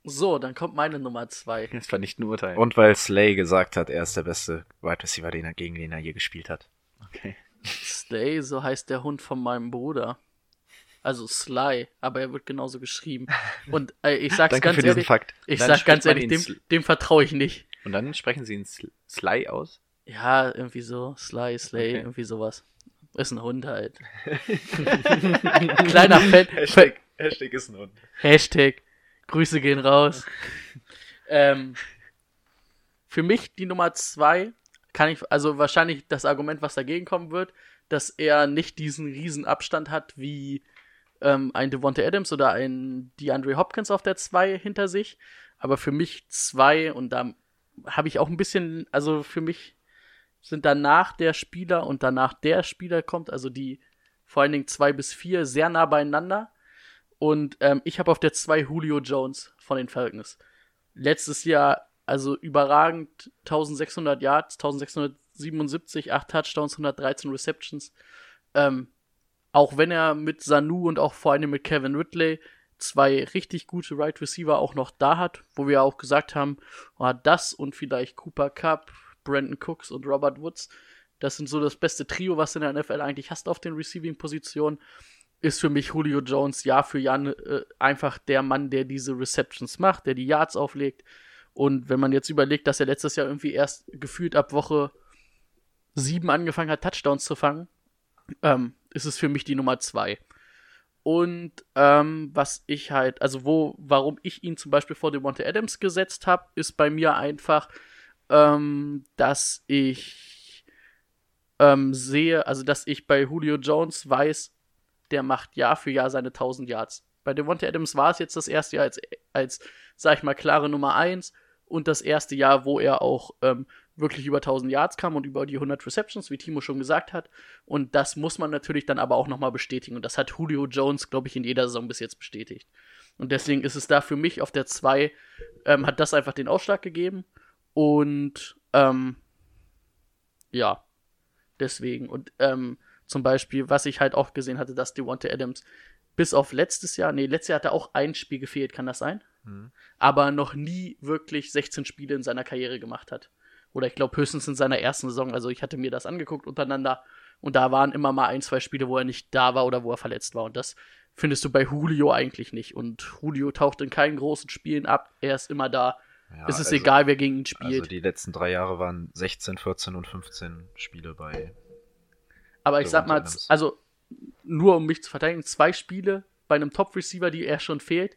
So, dann kommt meine Nummer zwei. Das war nicht ein Urteil. Und weil Slay gesagt hat, er ist der beste Wide Receiver, den er, gegen den er je gespielt hat. okay. Slay, so heißt der Hund von meinem Bruder. Also Sly, aber er wird genauso geschrieben. Und äh, ich sag's Danke ganz für diesen ehrlich, Fakt. ich Dann sag ganz ehrlich, dem, dem vertraue ich nicht. Und dann sprechen sie ihn Sl Sly aus? Ja, irgendwie so, Sly, Slay, Okay. irgendwie sowas. Ist ein Hund halt. Kleiner Fan. Fan Hashtag ist ein Hund. Hashtag. Grüße gehen raus. ähm, für mich die Nummer zwei kann ich, also wahrscheinlich das Argument, was dagegen kommen wird, dass er nicht diesen riesen Abstand hat wie ähm, ein Devonta Adams oder ein DeAndre Hopkins auf der zwei hinter sich. Aber für mich zwei und da habe ich auch ein bisschen, also für mich sind danach der Spieler und danach der Spieler kommt, also die vor allen Dingen zwei bis vier sehr nah beieinander. Und ähm, ich habe auf der 2 Julio Jones von den Falcons. Letztes Jahr, also überragend, 1600 Yards, 1677, 8 Touchdowns, 113 Receptions. Ähm, auch wenn er mit Sanu und auch vor allem mit Kevin Ridley zwei richtig gute Right Receiver auch noch da hat, wo wir auch gesagt haben, oh, das und vielleicht Cooper Cup, Brandon Cooks und Robert Woods, das sind so das beste Trio, was in der NFL eigentlich hast auf den Receiving-Positionen ist für mich Julio Jones Jahr für Jahr äh, einfach der Mann, der diese Receptions macht, der die Yards auflegt. Und wenn man jetzt überlegt, dass er letztes Jahr irgendwie erst gefühlt ab Woche sieben angefangen hat, Touchdowns zu fangen, ähm, ist es für mich die Nummer zwei. Und ähm, was ich halt, also wo, warum ich ihn zum Beispiel vor Devonta Adams gesetzt habe, ist bei mir einfach, ähm, dass ich ähm, sehe, also dass ich bei Julio Jones weiß, der macht Jahr für Jahr seine 1000 Yards. Bei Devonta Adams war es jetzt das erste Jahr als, als sag ich mal, klare Nummer 1 und das erste Jahr, wo er auch ähm, wirklich über 1000 Yards kam und über die 100 Receptions, wie Timo schon gesagt hat. Und das muss man natürlich dann aber auch nochmal bestätigen. Und das hat Julio Jones, glaube ich, in jeder Saison bis jetzt bestätigt. Und deswegen ist es da für mich auf der 2, ähm, hat das einfach den Ausschlag gegeben. Und ähm, ja, deswegen. Und ähm, zum Beispiel, was ich halt auch gesehen hatte, dass Devonta Adams bis auf letztes Jahr, nee, letztes Jahr hat er auch ein Spiel gefehlt, kann das sein? Aber noch nie wirklich 16 Spiele in seiner Karriere gemacht hat. Oder ich glaube höchstens in seiner ersten Saison. Also ich hatte mir das angeguckt untereinander und da waren immer mal ein, zwei Spiele, wo er nicht da war oder wo er verletzt war. Und das findest du bei Julio eigentlich nicht. Und Julio taucht in keinen großen Spielen ab. Er ist immer da. Ja, es ist also- egal, wer gegen ihn spielt. Also die letzten drei Jahre waren 16, 14 und 15 Spiele bei. Aber ich sag mal, also nur um mich zu verteidigen, zwei Spiele bei einem Top-Receiver, die er schon fehlt,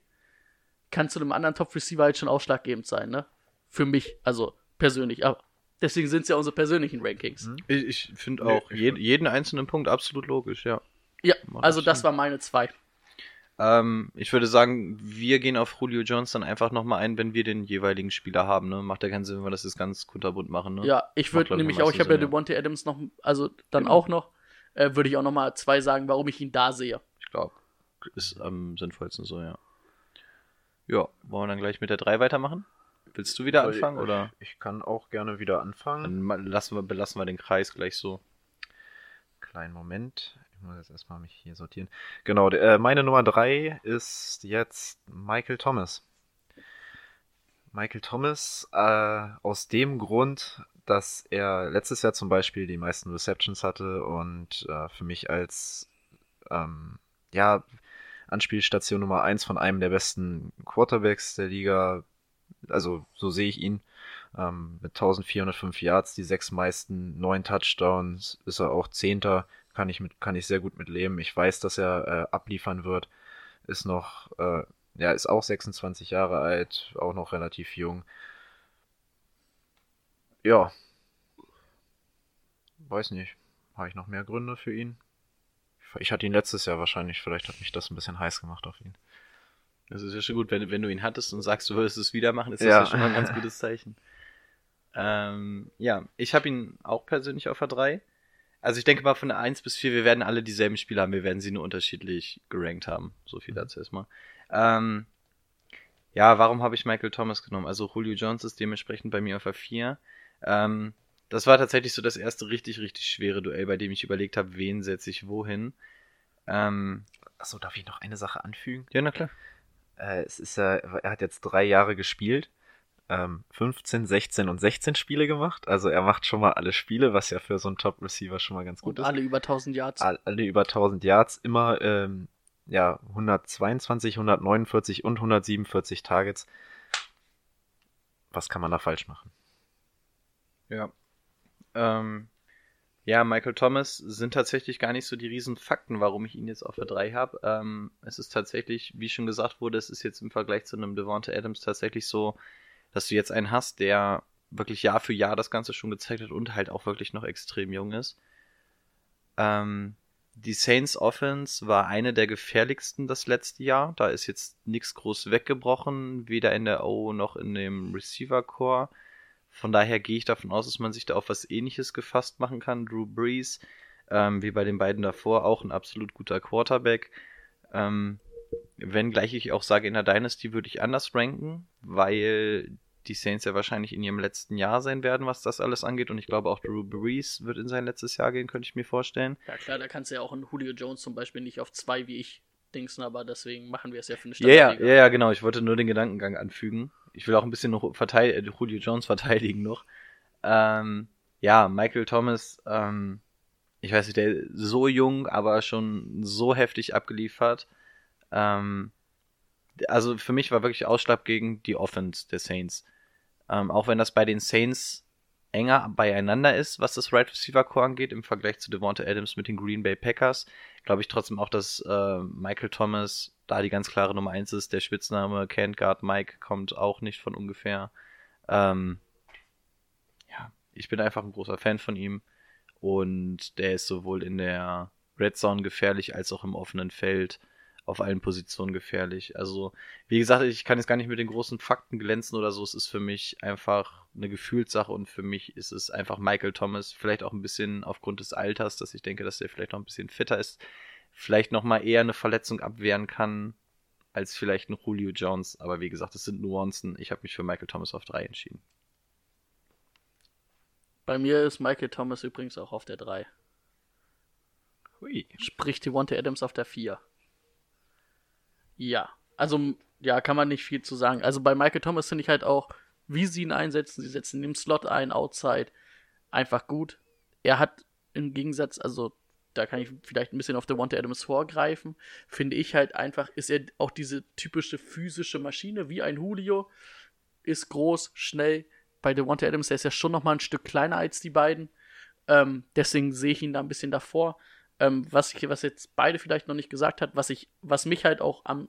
kann zu einem anderen Top-Receiver halt schon ausschlaggebend sein, ne? Für mich, also persönlich. Aber deswegen sind es ja unsere persönlichen Rankings. Ich, ich finde Nee, auch ich jed find- jeden einzelnen Punkt absolut logisch, ja. Ja, Macht also das Sinn. war meine zwei. Ähm, ich würde sagen, wir gehen auf Julio Jones dann einfach nochmal ein, wenn wir den jeweiligen Spieler haben. Ne? Macht ja keinen Sinn, wenn wir das jetzt ganz kunterbunt machen. Ne? Ja, ich würde nämlich auch, ich habe ja. Devontae Adams noch, also dann Genau. auch noch, äh, würde ich auch noch mal zwei sagen, warum ich ihn da sehe. Ich glaube, ist am sinnvollsten so, ja. Ja, wollen wir dann gleich mit der 3 weitermachen? Willst du wieder anfangen oder? Ich kann auch gerne wieder anfangen. Dann lassen wir, belassen wir den Kreis gleich so. Kleinen Moment. Ich muss jetzt erstmal mich hier sortieren. Genau, äh, meine Nummer 3 ist jetzt Michael Thomas. Michael Thomas äh, aus dem Grund, dass er letztes Jahr zum Beispiel die meisten Receptions hatte und äh, für mich als ähm, ja, Anspielstation Nummer 1 von einem der besten Quarterbacks der Liga, also so sehe ich ihn, ähm, mit 1405 Yards, die sechs meisten, neun Touchdowns, ist er auch Zehnter, kann ich, mit, kann ich sehr gut mit leben. Ich weiß, dass er äh, abliefern wird, ist noch, äh, ja, ist auch 26 Jahre alt, auch noch relativ jung. Ja. Weiß nicht. Habe ich noch mehr Gründe für ihn? Ich hatte ihn letztes Jahr wahrscheinlich, vielleicht hat mich das ein bisschen heiß gemacht auf ihn. Das ist ja schon gut, wenn, wenn du ihn hattest und sagst, du würdest es wieder machen, ist das Ja. ja, schon mal ein ganz gutes Zeichen. Ähm, ja, ich habe ihn auch persönlich auf der 3. Also ich denke mal von der 1 bis 4, wir werden alle dieselben Spiele haben, wir werden sie nur unterschiedlich gerankt haben. So viel dazu erstmal. Ähm, ja, warum habe ich Michael Thomas genommen? Also Julio Jones ist dementsprechend bei mir auf der 4. Ähm, das war tatsächlich so das erste richtig, richtig schwere Duell, bei dem ich überlegt habe, wen setze ich wohin. Ähm, Achso, darf ich noch eine Sache anfügen? ja, na klar. Äh, es ist ja, er hat jetzt drei Jahre gespielt, ähm, 15, 16 und 16 Spiele gemacht. Also er macht schon mal alle Spiele, was ja für so einen Top-Receiver schon mal ganz gut Und ist. alle über 1000 Yards. All- alle über 1000 Yards, immer ähm, ja 122, 149 und 147 Targets. Was kann man da falsch machen? Ja. Ähm, ja, Michael Thomas sind tatsächlich gar nicht so die riesen Fakten, warum ich ihn jetzt auf der 3 habe. Ähm, es ist tatsächlich, wie schon gesagt wurde, es ist jetzt im Vergleich zu einem Devonta Adams tatsächlich so, dass du jetzt einen hast, der wirklich Jahr für Jahr das Ganze schon gezeigt hat und halt auch wirklich noch extrem jung ist. Ähm, die Saints Offense war eine der gefährlichsten das letzte Jahr. Da ist jetzt nichts groß weggebrochen, weder in der O noch in dem Receiver Core. Von daher gehe ich davon aus, dass man sich da auf was ähnliches gefasst machen kann. Drew Brees, ähm, wie bei den beiden davor, auch ein absolut guter Quarterback. Ähm, wenngleich ich auch sage, in der Dynasty würde ich anders ranken, weil die Saints ja wahrscheinlich in ihrem letzten Jahr sein werden, was das alles angeht. Und ich glaube auch Drew Brees wird in sein letztes Jahr gehen, könnte ich mir vorstellen. Ja klar, da kannst du ja auch einen Julio Jones zum Beispiel nicht auf zwei wie ich dingsen, aber deswegen machen wir es ja für eine Ja, ja, ja, ja, genau. Ich wollte nur den Gedankengang anfügen. Ich will auch ein bisschen verteid äh, Julio Jones verteidigen noch. Ähm, ja, Michael Thomas, ähm, ich weiß nicht, der ist so jung, aber schon so heftig abgeliefert. Ähm, also für mich war wirklich Ausschlag gegen die Offense der Saints. Ähm, auch wenn das bei den Saints enger beieinander ist, was das Right Receiver Core angeht, im Vergleich zu Devonta Adams mit den Green Bay Packers, glaube ich trotzdem auch, dass äh, Michael Thomas da die ganz klare Nummer 1 ist. Der Spitzname Can't Guard Mike kommt auch nicht von ungefähr. Ähm, ja, ich bin einfach ein großer Fan von ihm und der ist sowohl in der Red Zone gefährlich als auch im offenen Feld auf allen Positionen gefährlich. Also, wie gesagt, ich kann jetzt gar nicht mit den großen Fakten glänzen oder so. Es ist für mich einfach eine Gefühlssache und für mich ist es einfach Michael Thomas. Vielleicht auch ein bisschen aufgrund des Alters, dass ich denke, dass der vielleicht noch ein bisschen fitter ist. Vielleicht nochmal eher eine Verletzung abwehren kann als vielleicht ein Julio Jones. Aber wie gesagt, es sind Nuancen. Ich habe mich für Michael Thomas auf 3 entschieden. Bei mir ist Michael Thomas übrigens auch auf der 3. Hui. Sprich Devonta Adams auf der 4. Ja, also ja, kann man nicht viel zu sagen. Also bei Michael Thomas finde ich halt auch, wie sie ihn einsetzen. Sie setzen ihn im Slot ein, outside. Einfach gut. Er hat im Gegensatz, also da kann ich vielleicht ein bisschen auf Devonta Adams vorgreifen, finde ich halt einfach, ist er auch diese typische physische Maschine, wie ein Julio. Ist groß, schnell. Bei Devonta Adams, der ist ja schon noch mal ein Stück kleiner als die beiden. Ähm, deswegen sehe ich ihn da ein bisschen davor. Ähm, was, ich, was jetzt beide vielleicht noch nicht gesagt hat, was, ich, was mich halt auch am,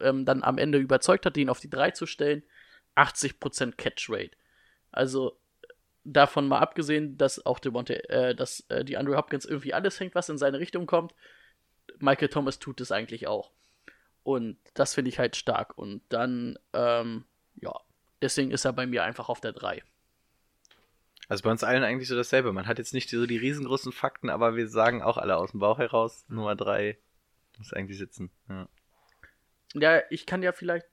ähm, dann am Ende überzeugt hat, den auf die 3 zu stellen, 80% Catch Rate. Also davon mal abgesehen, dass auch Devonta, äh, dass äh, die Andrew Hopkins irgendwie alles hängt, was in seine Richtung kommt. Michael Thomas tut es eigentlich auch. Und das finde ich halt stark. Und dann, ähm, ja, deswegen ist er bei mir einfach auf der 3. Also bei uns allen eigentlich so dasselbe. Man hat jetzt nicht so die riesengroßen Fakten, aber wir sagen auch alle aus dem Bauch heraus, Nummer 3 muss eigentlich sitzen. Ja. Ja, ich kann ja vielleicht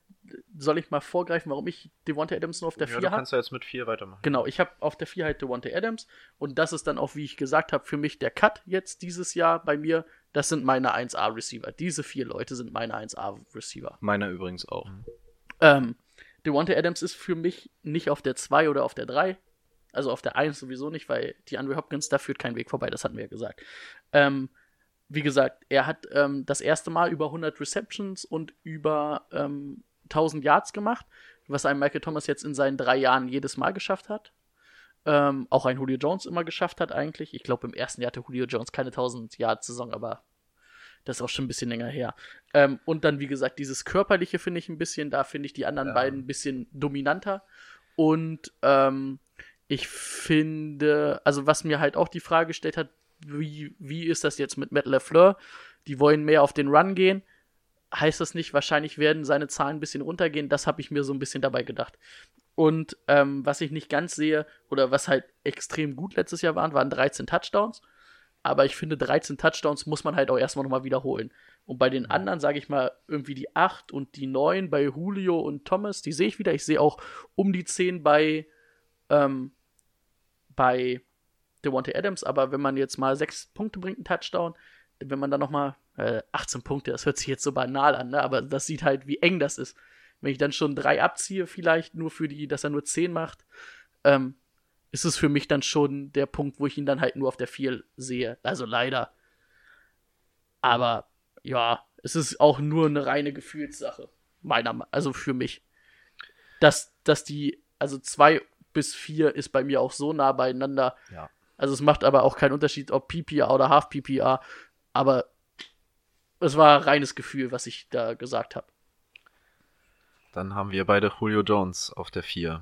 soll ich mal vorgreifen, warum ich Devonta Adams nur auf der ja, 4 du habe? kannst ja jetzt mit vier weitermachen. Genau, ich habe auf der 4 halt Devonta Adams und das ist dann auch, wie ich gesagt habe, für mich der Cut jetzt dieses Jahr bei mir. Das sind meine 1A-Receiver. Diese vier Leute sind meine 1A-Receiver. Meiner übrigens auch. Ähm, Devonta Adams ist für mich nicht auf der 2 oder auf der 3. Also auf der 1 sowieso nicht, weil die Andre Hopkins, da führt kein Weg vorbei, das hatten wir ja gesagt. Ähm, wie gesagt, er hat ähm, das erste Mal über 100 Receptions und über ähm, 1000 Yards gemacht, was ein Michael Thomas jetzt in seinen drei Jahren jedes Mal geschafft hat. Ähm, auch ein Julio Jones immer geschafft hat eigentlich. Ich glaube, im ersten Jahr hatte Julio Jones keine 1000 Yards Saison, aber das ist auch schon ein bisschen länger her. Ähm, und dann, wie gesagt, dieses Körperliche finde ich ein bisschen, da finde ich die anderen beiden ein bisschen dominanter. Und ähm, ich finde, also was mir halt auch die Frage gestellt hat, wie, wie ist das jetzt mit Matt LeFleur? Die wollen mehr auf den Run gehen. Heißt das nicht, wahrscheinlich werden seine Zahlen ein bisschen runtergehen? Das habe ich mir so ein bisschen dabei gedacht. Und ähm, was ich nicht ganz sehe, oder was halt extrem gut letztes Jahr waren, waren 13 Touchdowns. Aber ich finde, 13 Touchdowns muss man halt auch erstmal nochmal wiederholen. Und bei den anderen, sage ich mal, irgendwie die 8 und die 9 bei Julio und Thomas, die sehe ich wieder. Ich sehe auch um die 10 bei, ähm, bei Devontae Adams. Aber wenn man jetzt mal 6 Punkte bringt, einen Touchdown, wenn man dann nochmal äh, 18 Punkte, das hört sich jetzt so banal an, ne? aber das sieht halt, wie eng das ist. Wenn ich dann schon drei abziehe, vielleicht nur für die, dass er nur 10 macht, ähm, ist es für mich dann schon der Punkt, wo ich ihn dann halt nur auf der 4 sehe. Also leider. Aber ja, es ist auch nur eine reine Gefühlssache. Meiner, also für mich. Dass, dass die, also 2 bis 4 ist bei mir auch so nah beieinander. Ja. Also es macht aber auch keinen Unterschied, ob PPR oder Half PPR. Aber es war reines Gefühl, was ich da gesagt habe. Dann haben wir beide Julio Jones auf der 4.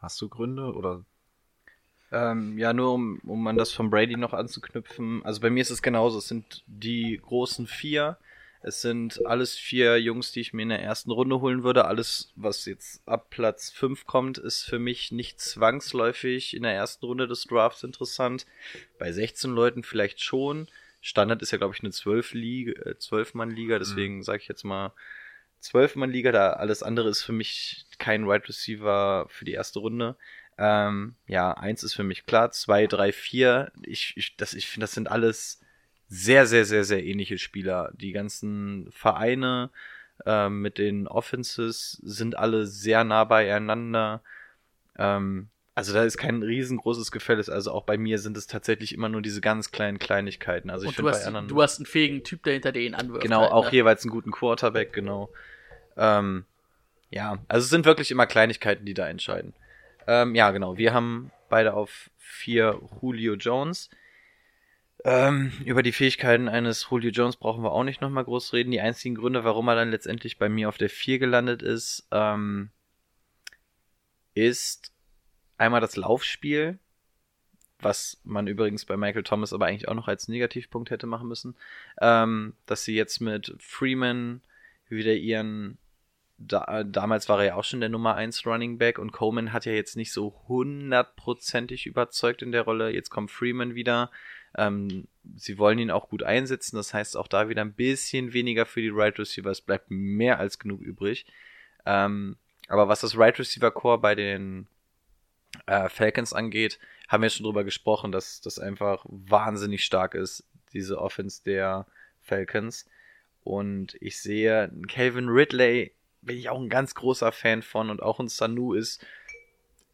Hast du Gründe oder? Ähm, ja, nur um, um an das von Brady noch anzuknüpfen. Also bei mir ist es genauso. Es sind die großen vier. Es sind alles vier Jungs, die ich mir in der ersten Runde holen würde. Alles, was jetzt ab Platz 5 kommt, ist für mich nicht zwangsläufig in der ersten Runde des Drafts interessant. Bei 16 Leuten vielleicht schon. Standard ist ja, glaube ich, eine 12-Liga, äh, 12-Mann-Liga, deswegen sage ich jetzt mal 12-Mann-Liga. Da alles andere ist für mich kein Wide Receiver für die erste Runde. Ähm, ja, eins ist für mich klar, zwei, drei, vier. Ich, ich, das, ich finde, das sind alles sehr, sehr, sehr, sehr ähnliche Spieler. Die ganzen Vereine ähm, mit den Offenses sind alle sehr nah beieinander. Ähm, also da ist kein riesengroßes Gefälle. Also auch bei mir sind es tatsächlich immer nur diese ganz kleinen Kleinigkeiten. Also ich Und du finde bei anderen. du hast einen fähigen Typ dahinter, der ihn anwirft. Genau, halt, auch ne? jeweils einen guten Quarterback, genau. Ähm, ja, also es sind wirklich immer Kleinigkeiten, die da entscheiden. Ähm, ja, genau. Wir haben beide auf vier Julio Jones. Ähm, über die Fähigkeiten eines Julio Jones brauchen wir auch nicht nochmal groß reden. Die einzigen Gründe, warum er dann letztendlich bei mir auf der 4 gelandet ist, ähm, ist einmal das Laufspiel, was man übrigens bei Michael Thomas aber eigentlich auch noch als Negativpunkt hätte machen müssen, ähm, dass sie jetzt mit Freeman wieder ihren da, damals war er ja auch schon der Nummer 1 Running Back und Coleman hat ja jetzt nicht so hundertprozentig überzeugt in der Rolle. Jetzt kommt Freeman wieder. Ähm, sie wollen ihn auch gut einsetzen, das heißt auch da wieder ein bisschen weniger für die Right Receiver. Es bleibt mehr als genug übrig. Ähm, aber was das Right Receiver Core bei den äh, Falcons angeht, haben wir schon drüber gesprochen, dass das einfach wahnsinnig stark ist, diese Offense der Falcons. Und ich sehe, Calvin Ridley bin ich auch ein ganz großer Fan von und auch ein Sanu ist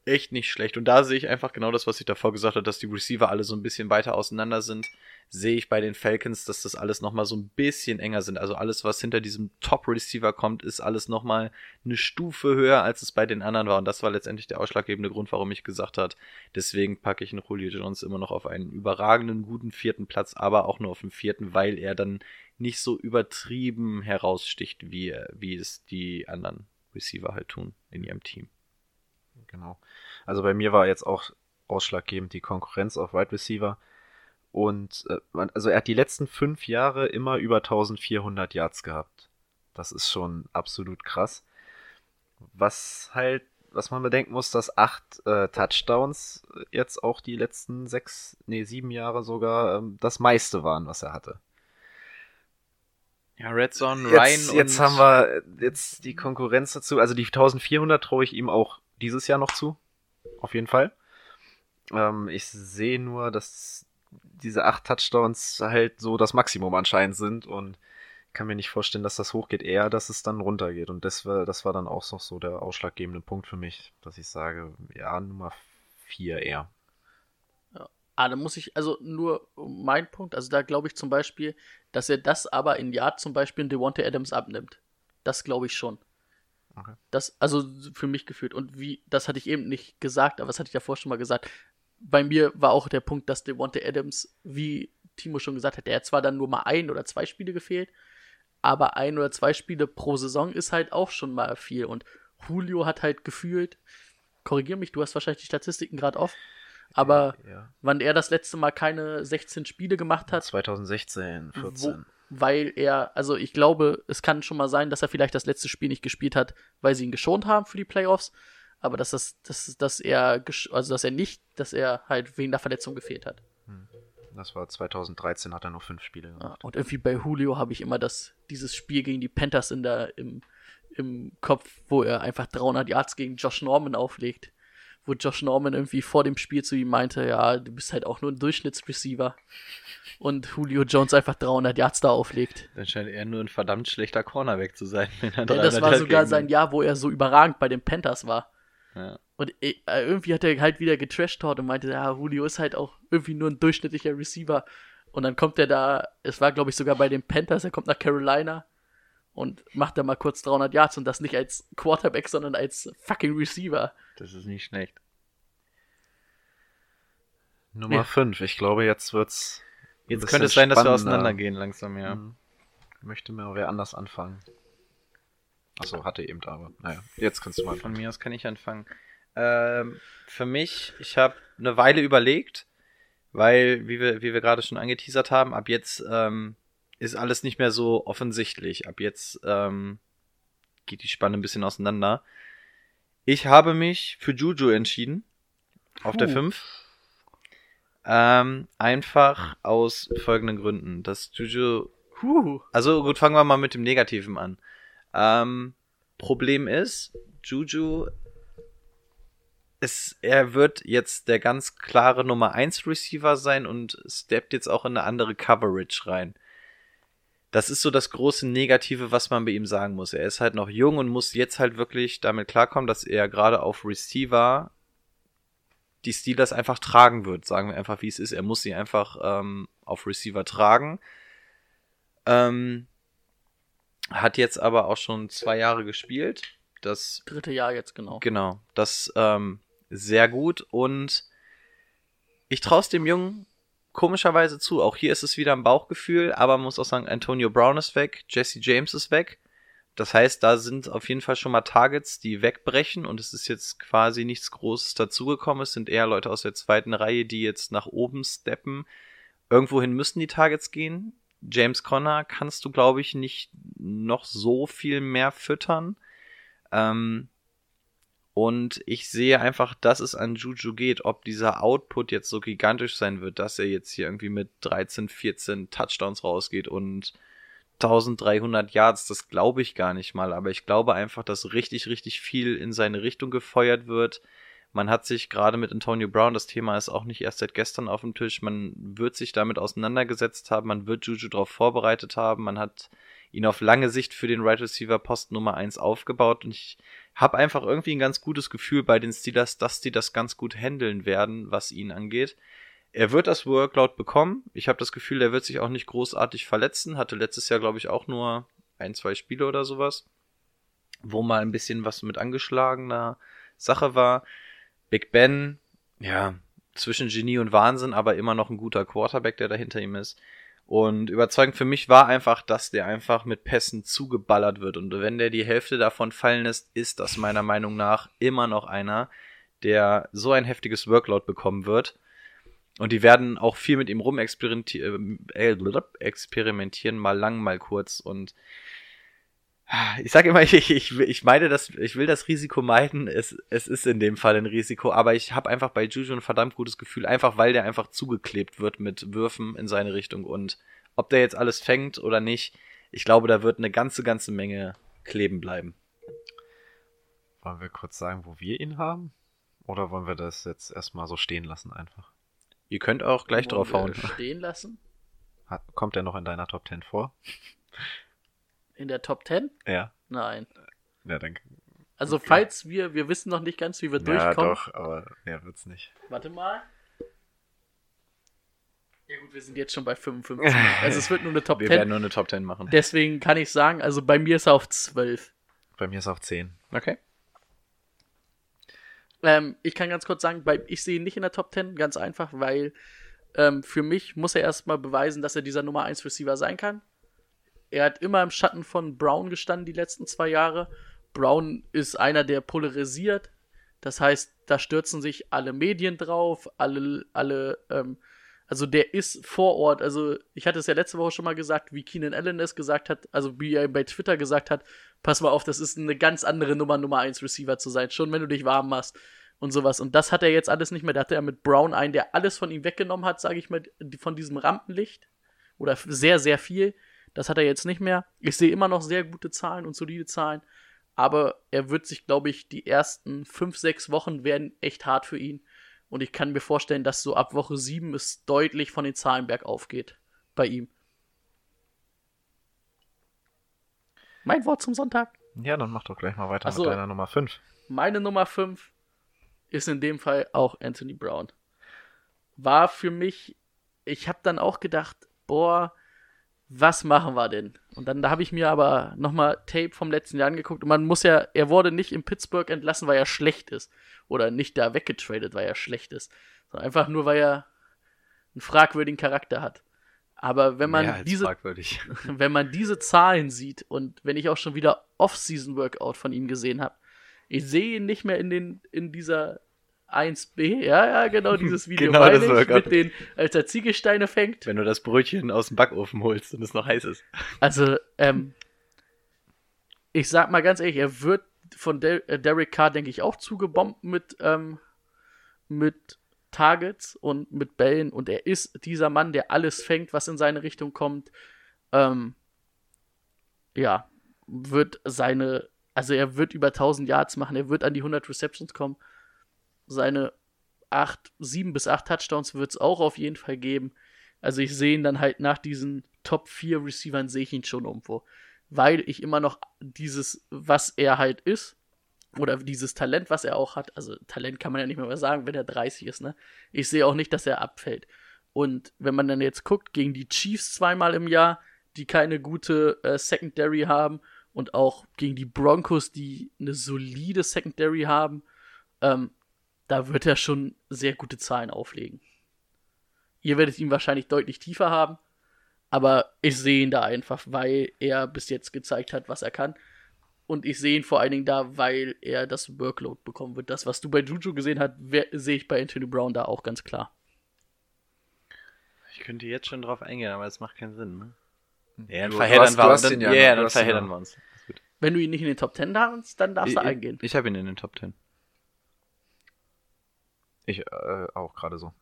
echt nicht schlecht. Und da sehe ich einfach genau das, was ich davor gesagt habe, dass die Receiver alle so ein bisschen weiter auseinander sind. Sehe ich bei den Falcons, dass das alles nochmal so ein bisschen enger sind. Also alles, was hinter diesem Top-Receiver kommt, ist alles nochmal eine Stufe höher, als es bei den anderen war. Und das war letztendlich der ausschlaggebende Grund, warum ich gesagt habe, deswegen packe ich einen Julio Jones immer noch auf einen überragenden, guten vierten Platz, aber auch nur auf den vierten, weil er dann nicht so übertrieben heraussticht, wie, wie es die anderen Receiver halt tun in ihrem Team. Genau. Also bei mir war jetzt auch ausschlaggebend die Konkurrenz auf Wide Receiver. Und äh, man, also er hat die letzten fünf Jahre immer über 1400 Yards gehabt. Das ist schon absolut krass. Was halt, was man bedenken muss, dass acht äh, Touchdowns jetzt auch die letzten sechs, nee, sieben Jahre sogar ähm, das meiste waren, was er hatte. Ja, Red Zone, Ryan Jetzt, jetzt und haben wir jetzt die Konkurrenz dazu. Also die 1400 traue ich ihm auch dieses Jahr noch zu. Auf jeden Fall. Ähm, ich sehe nur, dass diese acht Touchdowns halt so das Maximum anscheinend sind und kann mir nicht vorstellen, dass das hochgeht, eher, dass es dann runtergeht. Und das war, das war dann auch noch so der ausschlaggebende Punkt für mich, dass ich sage, ja, Nummer vier eher. Ah, da muss ich, also nur mein Punkt, also da glaube ich zum Beispiel, dass er das aber in Jahr zum Beispiel in Devontae Adams abnimmt. Das glaube ich schon. Okay. Das, also für mich gefühlt. Und wie, das hatte ich eben nicht gesagt, aber das hatte ich davor schon mal gesagt. Bei mir war auch der Punkt, dass Devontae Adams, wie Timo schon gesagt hat, der hat zwar dann nur mal ein oder zwei Spiele gefehlt, aber ein oder zwei Spiele pro Saison ist halt auch schon mal viel. Und Julio hat halt gefühlt, korrigier mich, du hast wahrscheinlich die Statistiken gerade off, aber Ja. wann er das letzte Mal keine 16 Spiele gemacht hat, 2016, 14. weil er, also ich glaube, es kann schon mal sein, dass er vielleicht das letzte Spiel nicht gespielt hat, weil sie ihn geschont haben für die Playoffs, aber dass das, dass, dass er, also dass er nicht, dass er halt wegen der Verletzung gefehlt hat. Das war 2013, hat er noch fünf Spiele Ja, gemacht. und irgendwie bei Julio habe ich immer das, dieses Spiel gegen die Panthers in der, im, im Kopf, wo er einfach 300 Yards gegen Josh Norman auflegt. Wo Josh Norman irgendwie vor dem Spiel zu ihm meinte, ja, du bist halt auch nur ein Durchschnittsreceiver. Und Julio Jones einfach 300 Yards da auflegt. dann scheint er nur ein verdammt schlechter Cornerback zu sein. Wenn er Ja, das 300 war sogar sein Jahr, wo er so überragend bei den Panthers war. Ja. Und äh, irgendwie hat er halt wieder getrashtalkt und meinte, ja, Julio ist halt auch irgendwie nur ein durchschnittlicher Receiver. Und dann kommt er da, es war glaube ich sogar bei den Panthers, er kommt nach Carolina und macht da mal kurz 300 Yards und das nicht als Quarterback, sondern als fucking Receiver. Das ist nicht schlecht. Nummer Ja. 5. Ich glaube, jetzt wird's. Jetzt könnte es sein, dass wir auseinandergehen langsam, ja. Mhm. Möchte mir wer anders anfangen. Achso, hatte eben aber. Naja, jetzt kannst du mal Von mir aus kann ich anfangen. Ähm, für mich, ich habe eine Weile überlegt, weil, wie wir, wie wir gerade schon angeteasert haben, ab jetzt ähm, ist alles nicht mehr so offensichtlich. Ab jetzt ähm, geht die Spanne ein bisschen auseinander. Ich habe mich für Juju entschieden. Auf der Puh. 5. Ähm, einfach aus folgenden Gründen. Dass Juju Huh. also gut, fangen wir mal mit dem Negativen an. Ähm, Problem ist, Juju, ist, er wird jetzt der ganz klare Nummer 1 Receiver sein und steppt jetzt auch in eine andere Coverage rein. Das ist so das große Negative, was man bei ihm sagen muss. Er ist halt noch jung und muss jetzt halt wirklich damit klarkommen, dass er gerade auf Receiver die Steelers einfach tragen wird. Sagen wir einfach, wie es ist. Er muss sie einfach ähm, auf Receiver tragen. Ähm, hat jetzt aber auch schon zwei Jahre gespielt. Das, Dritte Jahr jetzt genau. genau, das ähm, sehr gut und ich traue es dem Jungen komischerweise zu. Auch hier ist es wieder ein Bauchgefühl, aber man muss auch sagen, Antonio Brown ist weg, Jesse James ist weg. Das heißt, da sind auf jeden Fall schon mal Targets, die wegbrechen und es ist jetzt quasi nichts Großes dazugekommen. Es sind eher Leute aus der zweiten Reihe, die jetzt nach oben steppen. Irgendwohin müssen die Targets gehen. James Conner kannst du, glaube ich, nicht noch so viel mehr füttern. Ähm, und ich sehe einfach, dass es an Juju geht, ob dieser Output jetzt so gigantisch sein wird, dass er jetzt hier irgendwie mit 13, 14 Touchdowns rausgeht und 1300 Yards, das glaube ich gar nicht mal, aber ich glaube einfach, dass richtig, richtig viel in seine Richtung gefeuert wird. Man hat sich gerade mit Antonio Brown, das Thema ist auch nicht erst seit gestern auf dem Tisch, man wird sich damit auseinandergesetzt haben, man wird Juju darauf vorbereitet haben, man hat ihn auf lange Sicht für den Right Receiver Post Nummer 1 aufgebaut und ich habe einfach irgendwie ein ganz gutes Gefühl bei den Steelers, dass die das ganz gut handeln werden, was ihn angeht. Er wird das Workload bekommen. Ich habe das Gefühl, er wird sich auch nicht großartig verletzen. Hatte letztes Jahr, glaube ich, auch nur ein, zwei Spiele oder sowas, wo mal ein bisschen was mit angeschlagener Sache war. Big Ben, ja, zwischen Genie und Wahnsinn, aber immer noch ein guter Quarterback, der dahinter ihm ist. Und überzeugend für mich war einfach, dass der einfach mit Pässen zugeballert wird. Und wenn der die Hälfte davon fallen lässt, ist das meiner Meinung nach immer noch einer, der so ein heftiges Workload bekommen wird. Und die werden auch viel mit ihm rumexperimentieren, äh, experimentieren, mal lang, mal kurz. Und ich sage immer, ich, ich, ich meine, das, ich will das Risiko meiden. Es, es ist in dem Fall ein Risiko, aber ich habe einfach bei Juju ein verdammt gutes Gefühl, einfach weil der einfach zugeklebt wird mit Würfen in seine Richtung. Und ob der jetzt alles fängt oder nicht, Ich glaube, da wird eine ganze, ganze Menge kleben bleiben. Wollen wir kurz sagen, wo wir ihn haben? Oder wollen wir das jetzt erstmal so stehen lassen einfach? Ihr könnt auch gleich Wollen wir draufhauen. Stehen lassen. Hat, kommt er noch in deiner Top 10 vor? In der Top 10? Ja. Nein. Ja, dann. Also falls wir, wir wissen noch nicht ganz, wie wir Ja, durchkommen. doch, aber ja, wird's nicht. Warte mal. Ja gut, wir sind jetzt schon bei 55. Also es wird nur eine Top Wir 10. werden nur eine Top 10 machen. Deswegen kann ich sagen, also bei mir ist er auf 12. Bei mir ist auf 10. Okay. Ähm, ich kann ganz kurz sagen, bei, ich sehe ihn nicht in der Top 10, ganz einfach, weil ähm, für mich muss er erstmal beweisen, dass er dieser Nummer 1 Receiver sein kann. Er hat immer im Schatten von Brown gestanden die letzten zwei Jahre. Brown ist einer, der polarisiert. Das heißt, da stürzen sich alle Medien drauf, alle, alle, ähm, also der ist vor Ort. Also ich hatte es ja letzte Woche schon mal gesagt, wie Keenan Allen es gesagt hat, also wie er bei Twitter gesagt hat, pass mal auf, das ist eine ganz andere Nummer, Nummer 1 Receiver zu sein, schon wenn du dich warm machst und sowas. Und das hat er jetzt alles nicht mehr. Da hatte er mit Brown einen, der alles von ihm weggenommen hat, sage ich mal, von diesem Rampenlicht. Oder sehr, sehr viel. Das hat er jetzt nicht mehr. Ich sehe immer noch sehr gute Zahlen und solide Zahlen. Aber er wird sich, glaube ich, die ersten fünf, sechs Wochen werden echt hart für ihn. Und ich kann mir vorstellen, dass so ab Woche sieben es deutlich von den Zahlen bergauf geht bei ihm. Mein Wort zum Sonntag. Ja, dann mach doch gleich mal weiter Ach so. mit deiner Nummer 5. Meine Nummer 5 ist in dem Fall auch Anthony Brown. War für mich, ich habe dann auch gedacht, boah, was machen wir denn? Und dann da habe ich mir aber nochmal Tape vom letzten Jahr angeguckt und man muss ja, er wurde nicht in Pittsburgh entlassen, weil er schlecht ist. Oder nicht da weggetradet, weil er schlecht ist. Sondern einfach nur, weil er einen fragwürdigen Charakter hat. Aber wenn man diese fragwürdig. wenn man diese Zahlen sieht und wenn ich auch schon wieder Off-Season-Workout von ihm gesehen habe, ich sehe ihn nicht mehr in den in dieser 1B, ja, ja, genau, dieses Video Genau meine das ich, mit den, als er Ziegelsteine fängt. Wenn du das Brötchen aus dem Backofen holst und es noch heiß ist. Also, ähm, ich sag mal ganz ehrlich, er wird von Der äh, Derek Carr, denke ich, auch zugebombt mit, ähm, mit Targets und mit Bällen und er ist dieser Mann, der alles fängt, was in seine Richtung kommt. Ähm, ja, wird seine, also er wird über 1000 Yards machen, er wird an die 100 Receptions kommen. Seine 8, 7 bis 8 Touchdowns wird es auch auf jeden Fall geben. Also ich sehe ihn dann halt nach diesen Top 4 Receivern sehe ich ihn schon irgendwo. Weil ich immer noch dieses, was er halt ist, oder dieses Talent, was er auch hat, also Talent kann man ja nicht mehr sagen, wenn er 30 ist, ne? Ich sehe auch nicht, dass er abfällt. Und wenn man dann jetzt guckt, gegen die Chiefs zweimal im Jahr, die keine gute äh, Secondary haben, und auch gegen die Broncos, die eine solide Secondary haben, ähm, da wird er schon sehr gute Zahlen auflegen. Ihr werdet ihn wahrscheinlich deutlich tiefer haben, aber ich sehe ihn da einfach, weil er bis jetzt gezeigt hat, was er kann. Und ich sehe ihn vor allen Dingen da, weil er das Workload bekommen wird. Das, was du bei Juju gesehen hast, sehe ich bei Anthony Brown da auch ganz klar. Ich könnte jetzt schon drauf eingehen, aber es macht keinen Sinn, ne? Ja, dann Du- verheddern du wir du uns. ja, du dann verheddern wir uns. Wenn du ihn nicht in den Top 10 hast, dann darfst du Ich, eingehen. ich habe ihn in den Top 10. Ich äh, auch gerade so.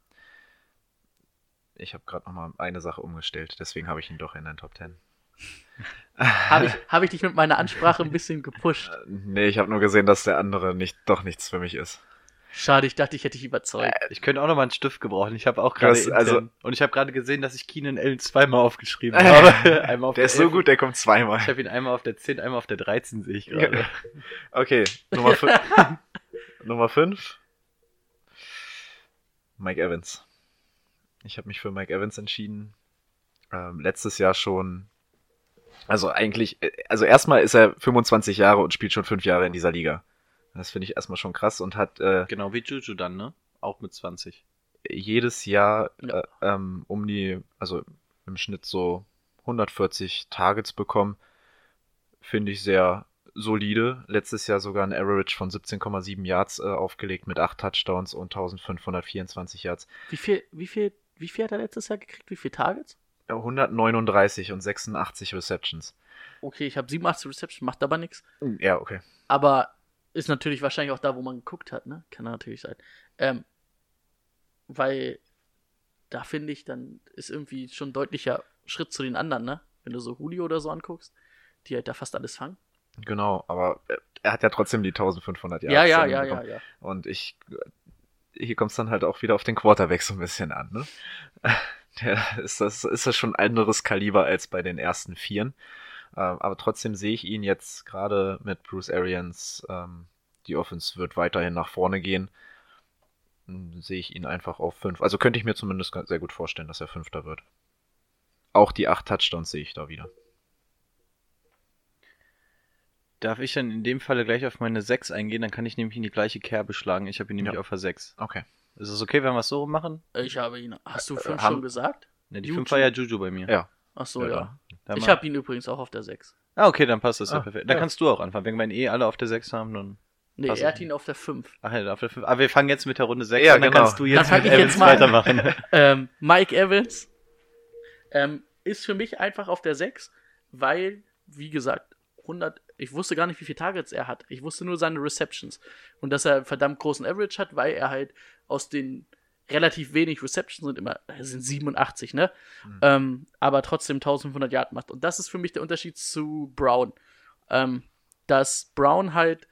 Ich habe gerade noch mal eine Sache umgestellt, deswegen habe ich ihn doch in den Top 10. Habe ich, hab ich dich mit meiner Ansprache ein bisschen gepusht. Nee, ich habe nur gesehen, dass der andere nicht doch nichts für mich ist. Schade, ich dachte, ich hätte dich überzeugt. Ich könnte auch noch mal einen Stift gebrauchen. Ich habe auch gerade also- und ich habe gerade gesehen, dass ich Keenan Allen zweimal aufgeschrieben habe. einmal auf Der ist so 11. gut, der kommt zweimal. Ich habe ihn einmal auf der 10, einmal auf der 13 sehe ich gerade. Okay, Nummer 5. Nummer 5. Mike Evans. Ich habe mich für Mike Evans entschieden. Ähm, letztes Jahr schon. Also eigentlich, äh, also erstmal ist er 25 Jahre und spielt schon 5 Jahre in dieser Liga. Das finde ich erstmal schon krass und hat äh, Genau wie Juju dann, ne? Auch mit 20. jedes Jahr Ja. äh, ähm, um die, also im Schnitt so 140 Targets bekommen. Finde ich sehr solide. Letztes Jahr sogar ein Average von 17,7 Yards äh, aufgelegt mit 8 Touchdowns und 1524 Yards. Wie viel, wie viel, wie viel hat er letztes Jahr gekriegt? Wie viele Targets? Äh, 139 und 86 Receptions. Okay, ich habe 87 Reception, macht aber nichts. Ja, okay. Aber ist natürlich wahrscheinlich auch da, wo man geguckt hat, ne? Kann natürlich sein. Ähm, weil da finde ich, dann ist irgendwie schon ein deutlicher Schritt zu den anderen, ne? wenn du so Julio oder so anguckst, die halt da fast alles fangen. Genau, aber äh, er hat ja trotzdem die 1500 Yards. Ja, ja, ja, ja, ja. Und ich, hier kommt es dann halt auch wieder auf den Quarterback so ein bisschen an, ne? Der ist das, ist das schon ein anderes Kaliber als bei den ersten Vieren. Ähm, aber trotzdem sehe ich ihn jetzt gerade mit Bruce Arians, ähm, die Offense wird weiterhin nach vorne gehen. m, Sehe ich ihn einfach auf fünf. Also könnte ich mir zumindest sehr gut vorstellen, dass er Fünfter wird. Auch die acht Touchdowns sehe ich da wieder. Darf ich dann in dem Falle gleich auf meine 6 eingehen? Dann kann ich nämlich in die gleiche Kerbe schlagen. Ich habe ihn nämlich Ja. auf der 6. Okay. Ist es okay, wenn wir es so machen? Ich habe ihn. Hast du fünf Äh, haben- schon gesagt? Ne, die Juju. 5 war ja Juju bei mir. Ja. Ach so, Ja, ja. Ich habe ihn übrigens auch auf der 6. Ah, okay, dann passt das ja Ah, perfekt. Dann ja. kannst du auch anfangen. Wenn wir ihn eh alle auf der 6 haben, dann. Nee, Passt er hat ihn auf der 5. Ach ja, auf der 5. Aber wir fangen jetzt mit der Runde 6 Ja, an, dann genau. kannst du jetzt Dann mit ich jetzt Evans mal an. weitermachen. Ähm, Mike Evans ähm, ist für mich einfach auf der 6, weil, wie gesagt, 100, ich wusste gar nicht, wie viele Targets er hat. Ich wusste nur seine Receptions. Und dass er einen verdammt großen Average hat, weil er halt aus den relativ wenig Receptions sind immer, es sind 87, ne? Ähm, aber trotzdem 1500 Yard macht. Und das ist für mich der Unterschied zu Brown. Ähm, dass Brown halt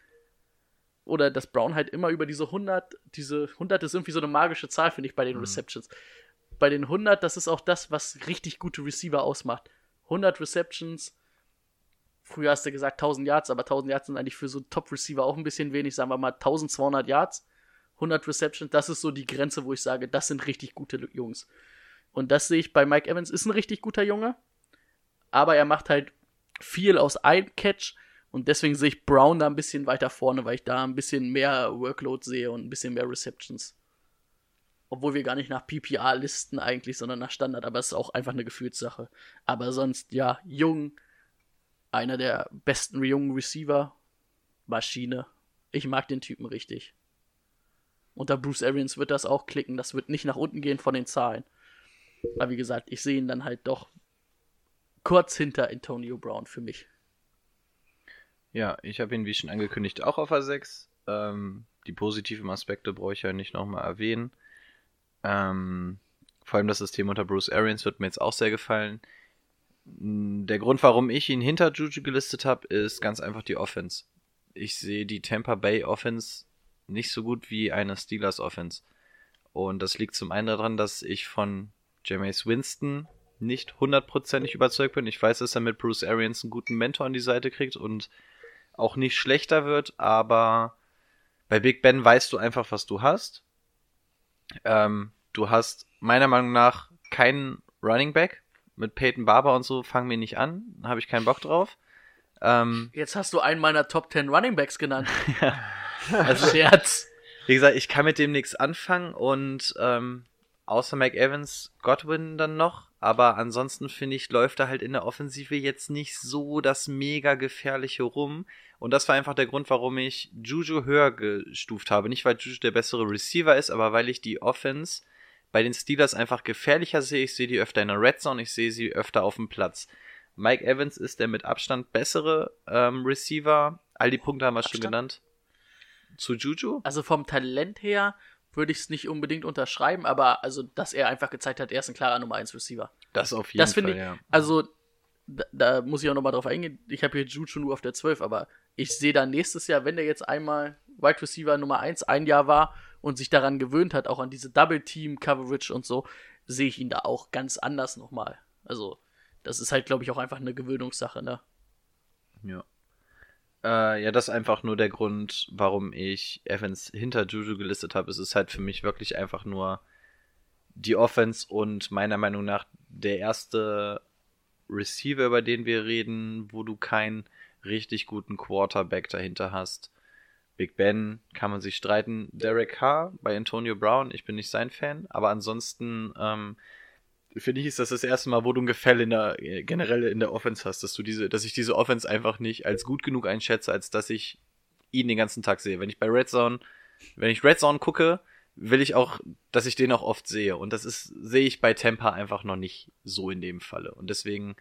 oder dass Brown halt immer über diese 100, diese 100 ist irgendwie so eine magische Zahl, finde ich, bei den Receptions. Bei den 100, das ist auch das, was richtig gute Receiver ausmacht. 100 Receptions, früher hast du gesagt 1000 Yards, aber 1000 Yards sind eigentlich für so Top-Receiver auch ein bisschen wenig, sagen wir mal 1200 Yards, 100 Receptions, das ist so die Grenze, wo ich sage, das sind richtig gute Jungs. Und das sehe ich bei Mike Evans, ist ein richtig guter Junge, aber er macht halt viel aus einem Catch und deswegen sehe ich Brown da ein bisschen weiter vorne, weil ich da ein bisschen mehr Workload sehe und ein bisschen mehr Receptions. Obwohl wir gar nicht nach PPA listen eigentlich, sondern nach Standard, aber es ist auch einfach eine Gefühlssache. Aber sonst, ja, jung, einer der besten jungen Receiver, Maschine. Ich mag den Typen richtig. Unter Bruce Arians wird das auch klicken, das wird nicht nach unten gehen von den Zahlen. Aber wie gesagt, ich sehe ihn dann halt doch kurz hinter Antonio Brown für mich. Ja, ich habe ihn, wie schon angekündigt, auch auf A6. Ähm, die positiven Aspekte brauche ich ja nicht nochmal erwähnen. Ähm, vor allem das System unter Bruce Arians wird mir jetzt auch sehr gefallen. Mm, Der Grund, warum ich ihn hinter Juju gelistet habe, ist ganz einfach die Offense. Ich sehe die Tampa Bay Offense nicht so gut wie eine Steelers Offense. Und das liegt zum einen daran, dass ich von Jameis Winston nicht hundertprozentig überzeugt bin. Ich weiß, dass er mit Bruce Arians einen guten Mentor an die Seite kriegt und auch nicht schlechter wird, aber bei Big Ben weißt du einfach, was du hast. Ähm, du hast meiner Meinung nach keinen Running Back. Mit Peyton Barber und so fangen wir nicht an. Habe ich keinen Bock drauf. Ähm, Jetzt hast du einen meiner Top 10 Running Backs genannt. Also Scherz. wie gesagt, ich kann mit dem nichts anfangen und ähm, außer Mike Evans, Godwin dann noch. Aber ansonsten finde ich, läuft da halt in der Offensive jetzt nicht so das mega gefährliche rum. Und das war einfach der Grund, warum ich Juju höher gestuft habe. Nicht, weil Juju der bessere Receiver ist, aber weil ich die Offense bei den Steelers einfach gefährlicher sehe. Ich sehe die öfter in der Red Zone, ich sehe sie öfter auf dem Platz. Mike Evans ist der mit Abstand bessere ähm, Receiver. All die Punkte haben wir schon Abstand? genannt. Zu Juju? Also vom Talent her würde ich es nicht unbedingt unterschreiben, aber also, dass er einfach gezeigt hat, er ist ein klarer Nummer 1 Receiver. Das auf jeden Das finde Fall, ich, ja. also da, da muss ich auch nochmal drauf eingehen. Ich habe hier Juju nur auf der 12, aber ich sehe da nächstes Jahr, wenn der jetzt einmal Wide Receiver Nummer 1 ein Jahr war und sich daran gewöhnt hat, auch an diese Double Team Coverage und so, sehe ich ihn da auch ganz anders nochmal. Also, das ist halt, glaube ich, auch einfach eine Gewöhnungssache, ne? Ja. Äh, ja, das ist einfach nur der Grund, warum ich Evans hinter Juju gelistet habe. Es ist halt für mich wirklich einfach nur die Offense und meiner Meinung nach der erste Receiver, über den wir reden, wo du keinen richtig guten Quarterback dahinter hast. Big Ben kann man sich streiten. Derek Carr bei Antonio Brown, ich bin nicht sein Fan, aber ansonsten ähm, finde ich, ist das das erste Mal, wo du ein Gefälle in der, äh, generell in der Offense hast, dass du diese, dass ich diese Offense einfach nicht als gut genug einschätze, als dass ich ihn den ganzen Tag sehe. Wenn ich bei Red Zone, wenn ich Red Zone gucke, will ich auch, dass ich den auch oft sehe. Und das ist, sehe ich bei Tampa einfach noch nicht so in dem Falle. Und deswegen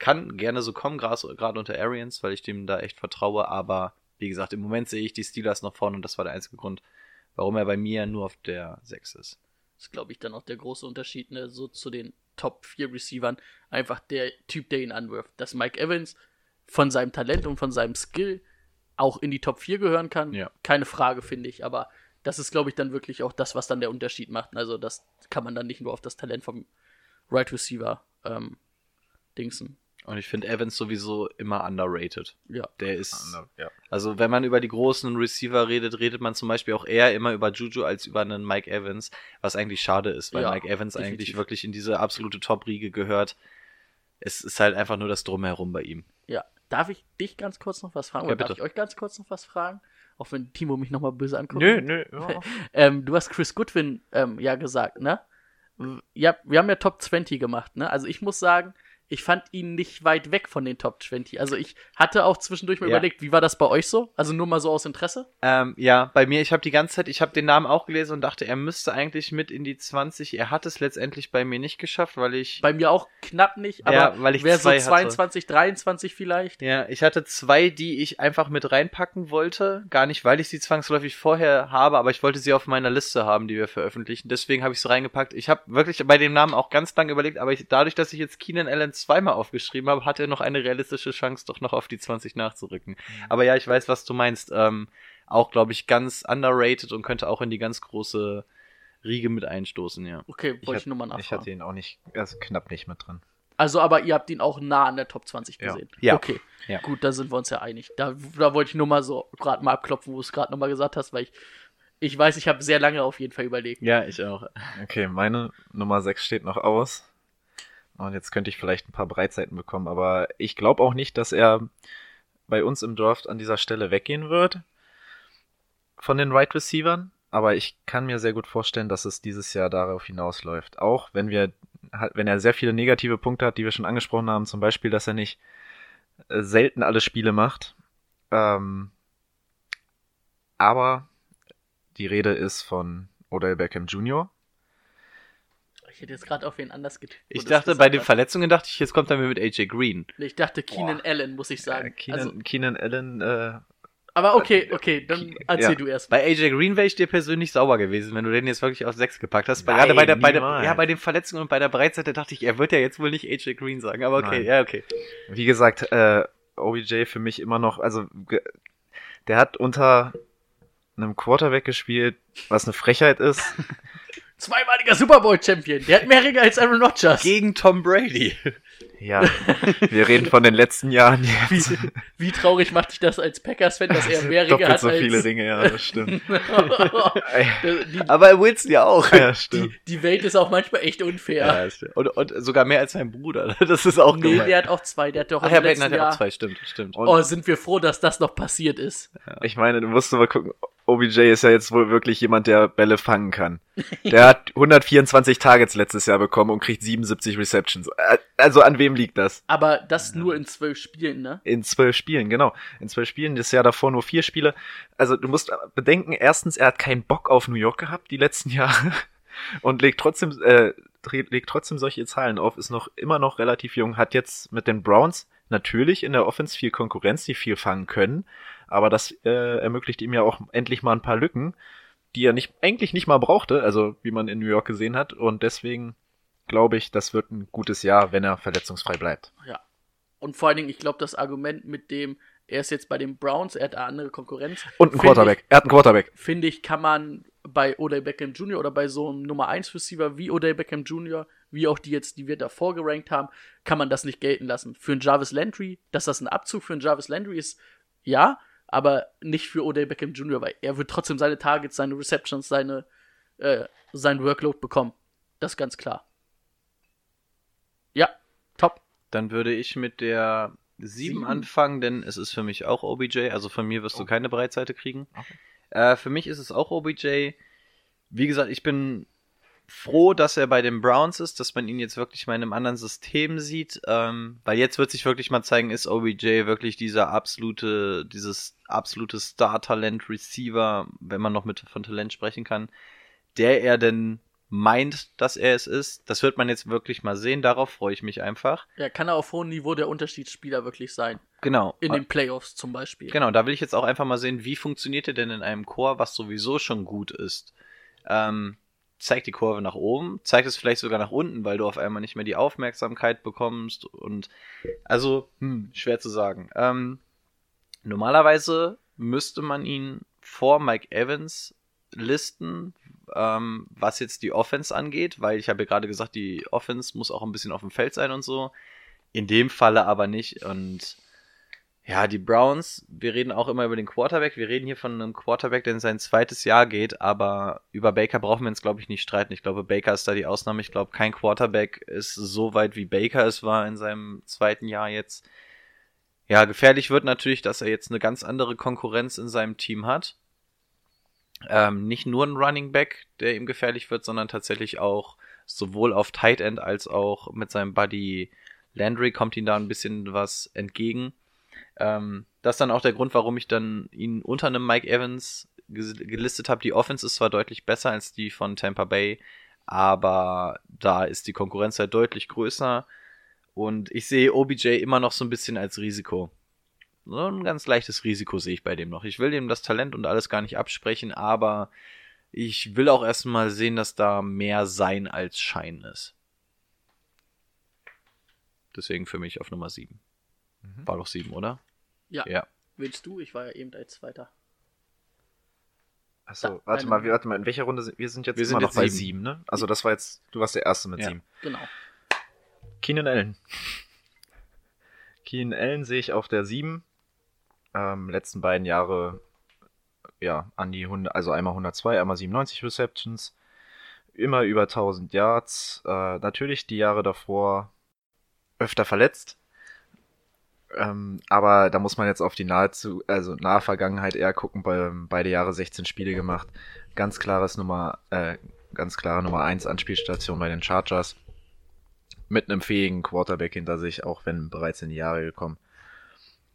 kann gerne so kommen, gerade unter Arians, weil ich dem da echt vertraue, aber wie gesagt, im Moment sehe ich die Steelers noch vorne und das war der einzige Grund, warum er bei mir nur auf der 6 ist. Das ist, glaube ich, dann auch der große Unterschied, ne, so zu den Top 4 Receivern einfach der Typ, der ihn anwirft. Dass Mike Evans von seinem Talent und von seinem Skill auch in die Top 4 gehören kann, Ja. keine Frage, finde ich. Aber das ist, glaube ich, dann wirklich auch das, was dann der Unterschied macht. Also das kann man dann nicht nur auf das Talent vom Right Receiver ähm, dingsen. Und ich finde Evans sowieso immer underrated. Ja. Der ist. Ja. Also, wenn man über die großen Receiver redet, redet man zum Beispiel auch eher immer über Juju als über einen Mike Evans, was eigentlich schade ist, weil Ja, Mike Evans definitiv. eigentlich wirklich in diese absolute Top-Riege gehört. Es ist halt einfach nur das Drumherum bei ihm. Ja. Darf ich dich ganz kurz noch was fragen? Ja, Oder darf bitte. ich euch ganz kurz noch was fragen? Auch wenn Timo mich nochmal böse anguckt. nö. Ähm, du hast Chris Goodwin ähm, ja gesagt, ne? Ja, wir haben ja Top 20 gemacht, ne? Also ich muss sagen, ich fand ihn nicht weit weg von den Top 20. Also ich hatte auch zwischendurch mal Ja. überlegt, wie war das bei euch so? Also nur mal so aus Interesse? Ähm, ja, bei mir, ich habe die ganze Zeit, ich habe den Namen auch gelesen und dachte, er müsste eigentlich mit in die 20. Er hat es letztendlich bei mir nicht geschafft, weil ich. Bei mir auch knapp nicht, aber Ja, weil ich wäre so zwei hatte. 22, 23 vielleicht. Ja, ich hatte zwei, die ich einfach mit reinpacken wollte. Gar nicht, weil ich sie zwangsläufig vorher habe, aber ich wollte sie auf meiner Liste haben, die wir veröffentlichen. Deswegen habe ich sie reingepackt. Ich habe wirklich bei dem Namen auch ganz lange überlegt, aber ich, dadurch, dass ich jetzt Keenan Allen zweimal aufgeschrieben habe, hat er noch eine realistische Chance, doch noch auf die 20 nachzurücken. Aber ja, ich weiß, was du meinst. Ähm, auch, glaube ich, ganz underrated und könnte auch in die ganz große Riege mit einstoßen, ja. Okay, wollte ich, hat- nur mal Ich nachfragen. hatte ihn auch nicht, also knapp nicht mit drin. Also, aber ihr habt ihn auch nah an der Top 20 Ja. gesehen. Ja. Okay. Ja. Gut, da sind wir uns ja einig. Da, da wollte ich nur mal so gerade mal abklopfen, wo du es gerade nochmal gesagt hast, weil ich, ich weiß, ich habe sehr lange auf jeden Fall überlegt. Ja, ich auch. Okay, meine Nummer 6 steht noch aus. Und jetzt könnte ich vielleicht ein paar Breitseiten bekommen, aber ich glaube auch nicht, dass er bei uns im Draft an dieser Stelle weggehen wird von den Right Receivern. Aber ich kann mir sehr gut vorstellen, dass es dieses Jahr darauf hinausläuft. Auch wenn wir, wenn er sehr viele negative Punkte hat, die wir schon angesprochen haben, zum Beispiel, dass er nicht äh, selten alle Spiele macht. Ähm, aber die Rede ist von Odell Beckham Jr. Ich hätte jetzt gerade auf wen anders getippt. Ich dachte, bei den. Verletzungen dachte ich, jetzt kommt er mir mit AJ Green. Ich dachte Keenan Allen, muss ich sagen. Äh, Keenan, also, Keenan Allen, äh, aber okay, okay, dann erzähl ja. du erst. Bei AJ Green wäre ich dir persönlich sauber gewesen, wenn du den jetzt wirklich auf 6 gepackt hast. Nein, Gerade bei der, bei der, ja, bei den Verletzungen und bei der Breitseite dachte ich, er wird ja jetzt wohl nicht AJ Green sagen, aber okay, Nein. ja, okay. wie gesagt, äh, OBJ für mich immer noch, also der hat unter einem Quarterback gespielt, was eine Frechheit ist. Zweimaliger Super Bowl Champion. Der hat mehr Ringe als Aaron Rodgers. Gegen Tom Brady. Ja, wir reden von den letzten Jahren Wie, jetzt. wie traurig macht dich das als Packers-Fan, dass er mehr Ringe hat so als... viele Ringe, ja, das stimmt. die, Aber Wilson ja auch. ja, stimmt. die, die Welt ist auch manchmal echt unfair. Ja, das stimmt. Und, und sogar mehr als sein Bruder. Das ist auch nee, gemein. der hat auch zwei. Der hat doch Ach im ja, letzten hat ja Jahr... auch zwei, stimmt, stimmt. Oh, sind wir froh, dass das noch passiert ist. Ich meine, du musst mal gucken, OBJ ist ja jetzt wohl wirklich jemand, der Bälle fangen kann. Der hat 124 Targets letztes Jahr bekommen und kriegt 77 Receptions. Also an wem liegt das? Aber das nur in zwölf Spielen, ne? In zwölf Spielen, genau. In zwölf Spielen, das Jahr davor nur vier Spiele. Also du musst bedenken, erstens, er hat keinen Bock auf New York gehabt die letzten Jahre und legt trotzdem, äh, legt trotzdem solche Zahlen auf, ist noch immer noch relativ jung, hat jetzt mit den Browns natürlich in der Offense viel Konkurrenz, die viel fangen können, aber das äh, ermöglicht ihm ja auch endlich mal ein paar Lücken, die er nicht eigentlich nicht mal brauchte, also wie man in New York gesehen hat und deswegen glaube ich, das wird ein gutes Jahr, wenn er verletzungsfrei bleibt. Ja. Und vor allen Dingen, ich glaube, das Argument mit dem, er ist jetzt bei den Browns, er hat eine andere Konkurrenz. Und ein Quarterback. Er hat einen Quarterback. Ich, finde ich, kann man bei Odell Beckham Jr. oder bei so einem Nummer 1 Receiver wie Odell Beckham Jr., wie auch die jetzt, die wir davor gerankt haben, kann man das nicht gelten lassen. Für einen Jarvis Landry, dass das ein Abzug für einen Jarvis Landry ist, ja, aber nicht für Odell Beckham Jr., weil er wird trotzdem seine Targets, seine Receptions, seine, äh, sein Workload bekommen. Das ist ganz klar. Ja, top. Dann würde ich mit der 7 anfangen, denn es ist für mich auch OBJ. Also von mir wirst du keine Breitseite kriegen. Äh, für mich ist es auch OBJ. Wie gesagt, ich bin froh, dass er bei den Browns ist, dass man ihn jetzt wirklich mal in einem anderen System sieht. Ähm, weil jetzt wird sich wirklich mal zeigen, ist OBJ wirklich dieser absolute, dieses absolute Star-Talent-Receiver, wenn man noch mit von Talent sprechen kann, der er denn meint, dass er es ist. Das wird man jetzt wirklich mal sehen. Darauf freue ich mich einfach. Ja, kann er auf hohem Niveau der Unterschiedsspieler wirklich sein. Genau. In den Playoffs zum Beispiel. Genau, da will ich jetzt auch einfach mal sehen, wie funktioniert er denn in einem Chor, was sowieso schon gut ist. Ähm, zeigt die Kurve nach oben, zeigt es vielleicht sogar nach unten, weil du auf einmal nicht mehr die Aufmerksamkeit bekommst und also hm, schwer zu sagen. Ähm, normalerweise müsste man ihn vor Mike Evans listen, ähm, was jetzt die Offense angeht, weil ich habe ja gerade gesagt, die Offense muss auch ein bisschen auf dem Feld sein und so. In dem Falle aber nicht. Und ja, die Browns, wir reden auch immer über den Quarterback. Wir reden hier von einem Quarterback, der in sein zweites Jahr geht, aber über Baker brauchen wir uns, glaube ich, nicht streiten. Ich glaube, Baker ist da die Ausnahme. Ich glaube, kein Quarterback ist so weit, wie Baker es war in seinem zweiten Jahr jetzt. Ja, gefährlich wird natürlich, dass er jetzt eine ganz andere Konkurrenz in seinem Team hat. Ähm, nicht nur ein Running Back, der ihm gefährlich wird, sondern tatsächlich auch sowohl auf Tight End als auch mit seinem Buddy Landry kommt ihm da ein bisschen was entgegen. Ähm, das ist dann auch der Grund, warum ich dann ihn unter einem Mike Evans gelistet habe. Die Offense ist zwar deutlich besser als die von Tampa Bay, aber da ist die Konkurrenz halt deutlich größer. Und ich sehe OBJ immer noch so ein bisschen als Risiko. So ein ganz leichtes Risiko sehe ich bei dem noch. Ich will dem das Talent und alles gar nicht absprechen, aber ich will auch erstmal sehen, dass da mehr Sein als Schein ist. Deswegen für mich auf Nummer 7. Mhm. War doch 7, oder? Ja. Ja. Willst du? Ich war ja eben als Zweiter. Achso, Da, warte mal, warte mal, in welcher Runde sind wir sind jetzt Wir sind immer noch jetzt bei sieben. sieben, ne? Also das war jetzt, du warst der Erste mit Ja. sieben. Genau. Keenan Allen. Keenan Allen sehe ich auf der 7. Ähm, letzten beiden Jahre, ja, an die 100, also einmal 102, einmal 97 Receptions. Immer über 1000 Yards. Äh, natürlich die Jahre davor öfter verletzt. Ähm, aber da muss man jetzt auf die nahezu, also nahe Vergangenheit eher gucken, bei, beide Jahre 16 Spiele gemacht. Ganz klares Nummer, äh, ganz klare Nummer 1 Anspielstation bei den Chargers mit einem fähigen Quarterback hinter sich, auch wenn bereits in die Jahre gekommen.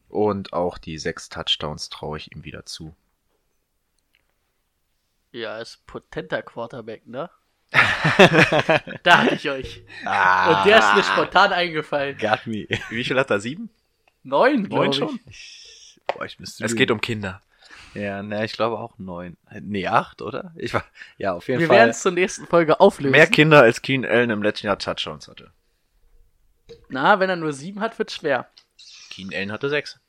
Und auch die sechs Touchdowns traue ich ihm wieder zu. Ja, ist potenter Quarterback, ne? da hatte ich euch. Ah, Und der ist mir spontan eingefallen. Got me. Wie viel hat er? Sieben? Neun, Neun schon? ich. Boah, ich müsste Es lügen. geht um Kinder. Ja, ne, ich glaube auch neun. Nee, acht, oder? Ich war. Ja, auf jeden Wir Fall. werden es zur nächsten Folge auflösen. Mehr Kinder als Keen Allen im letzten Jahr Touchdowns hatte. Na, wenn er nur sieben hat, wird schwer. Keen Allen hatte sechs.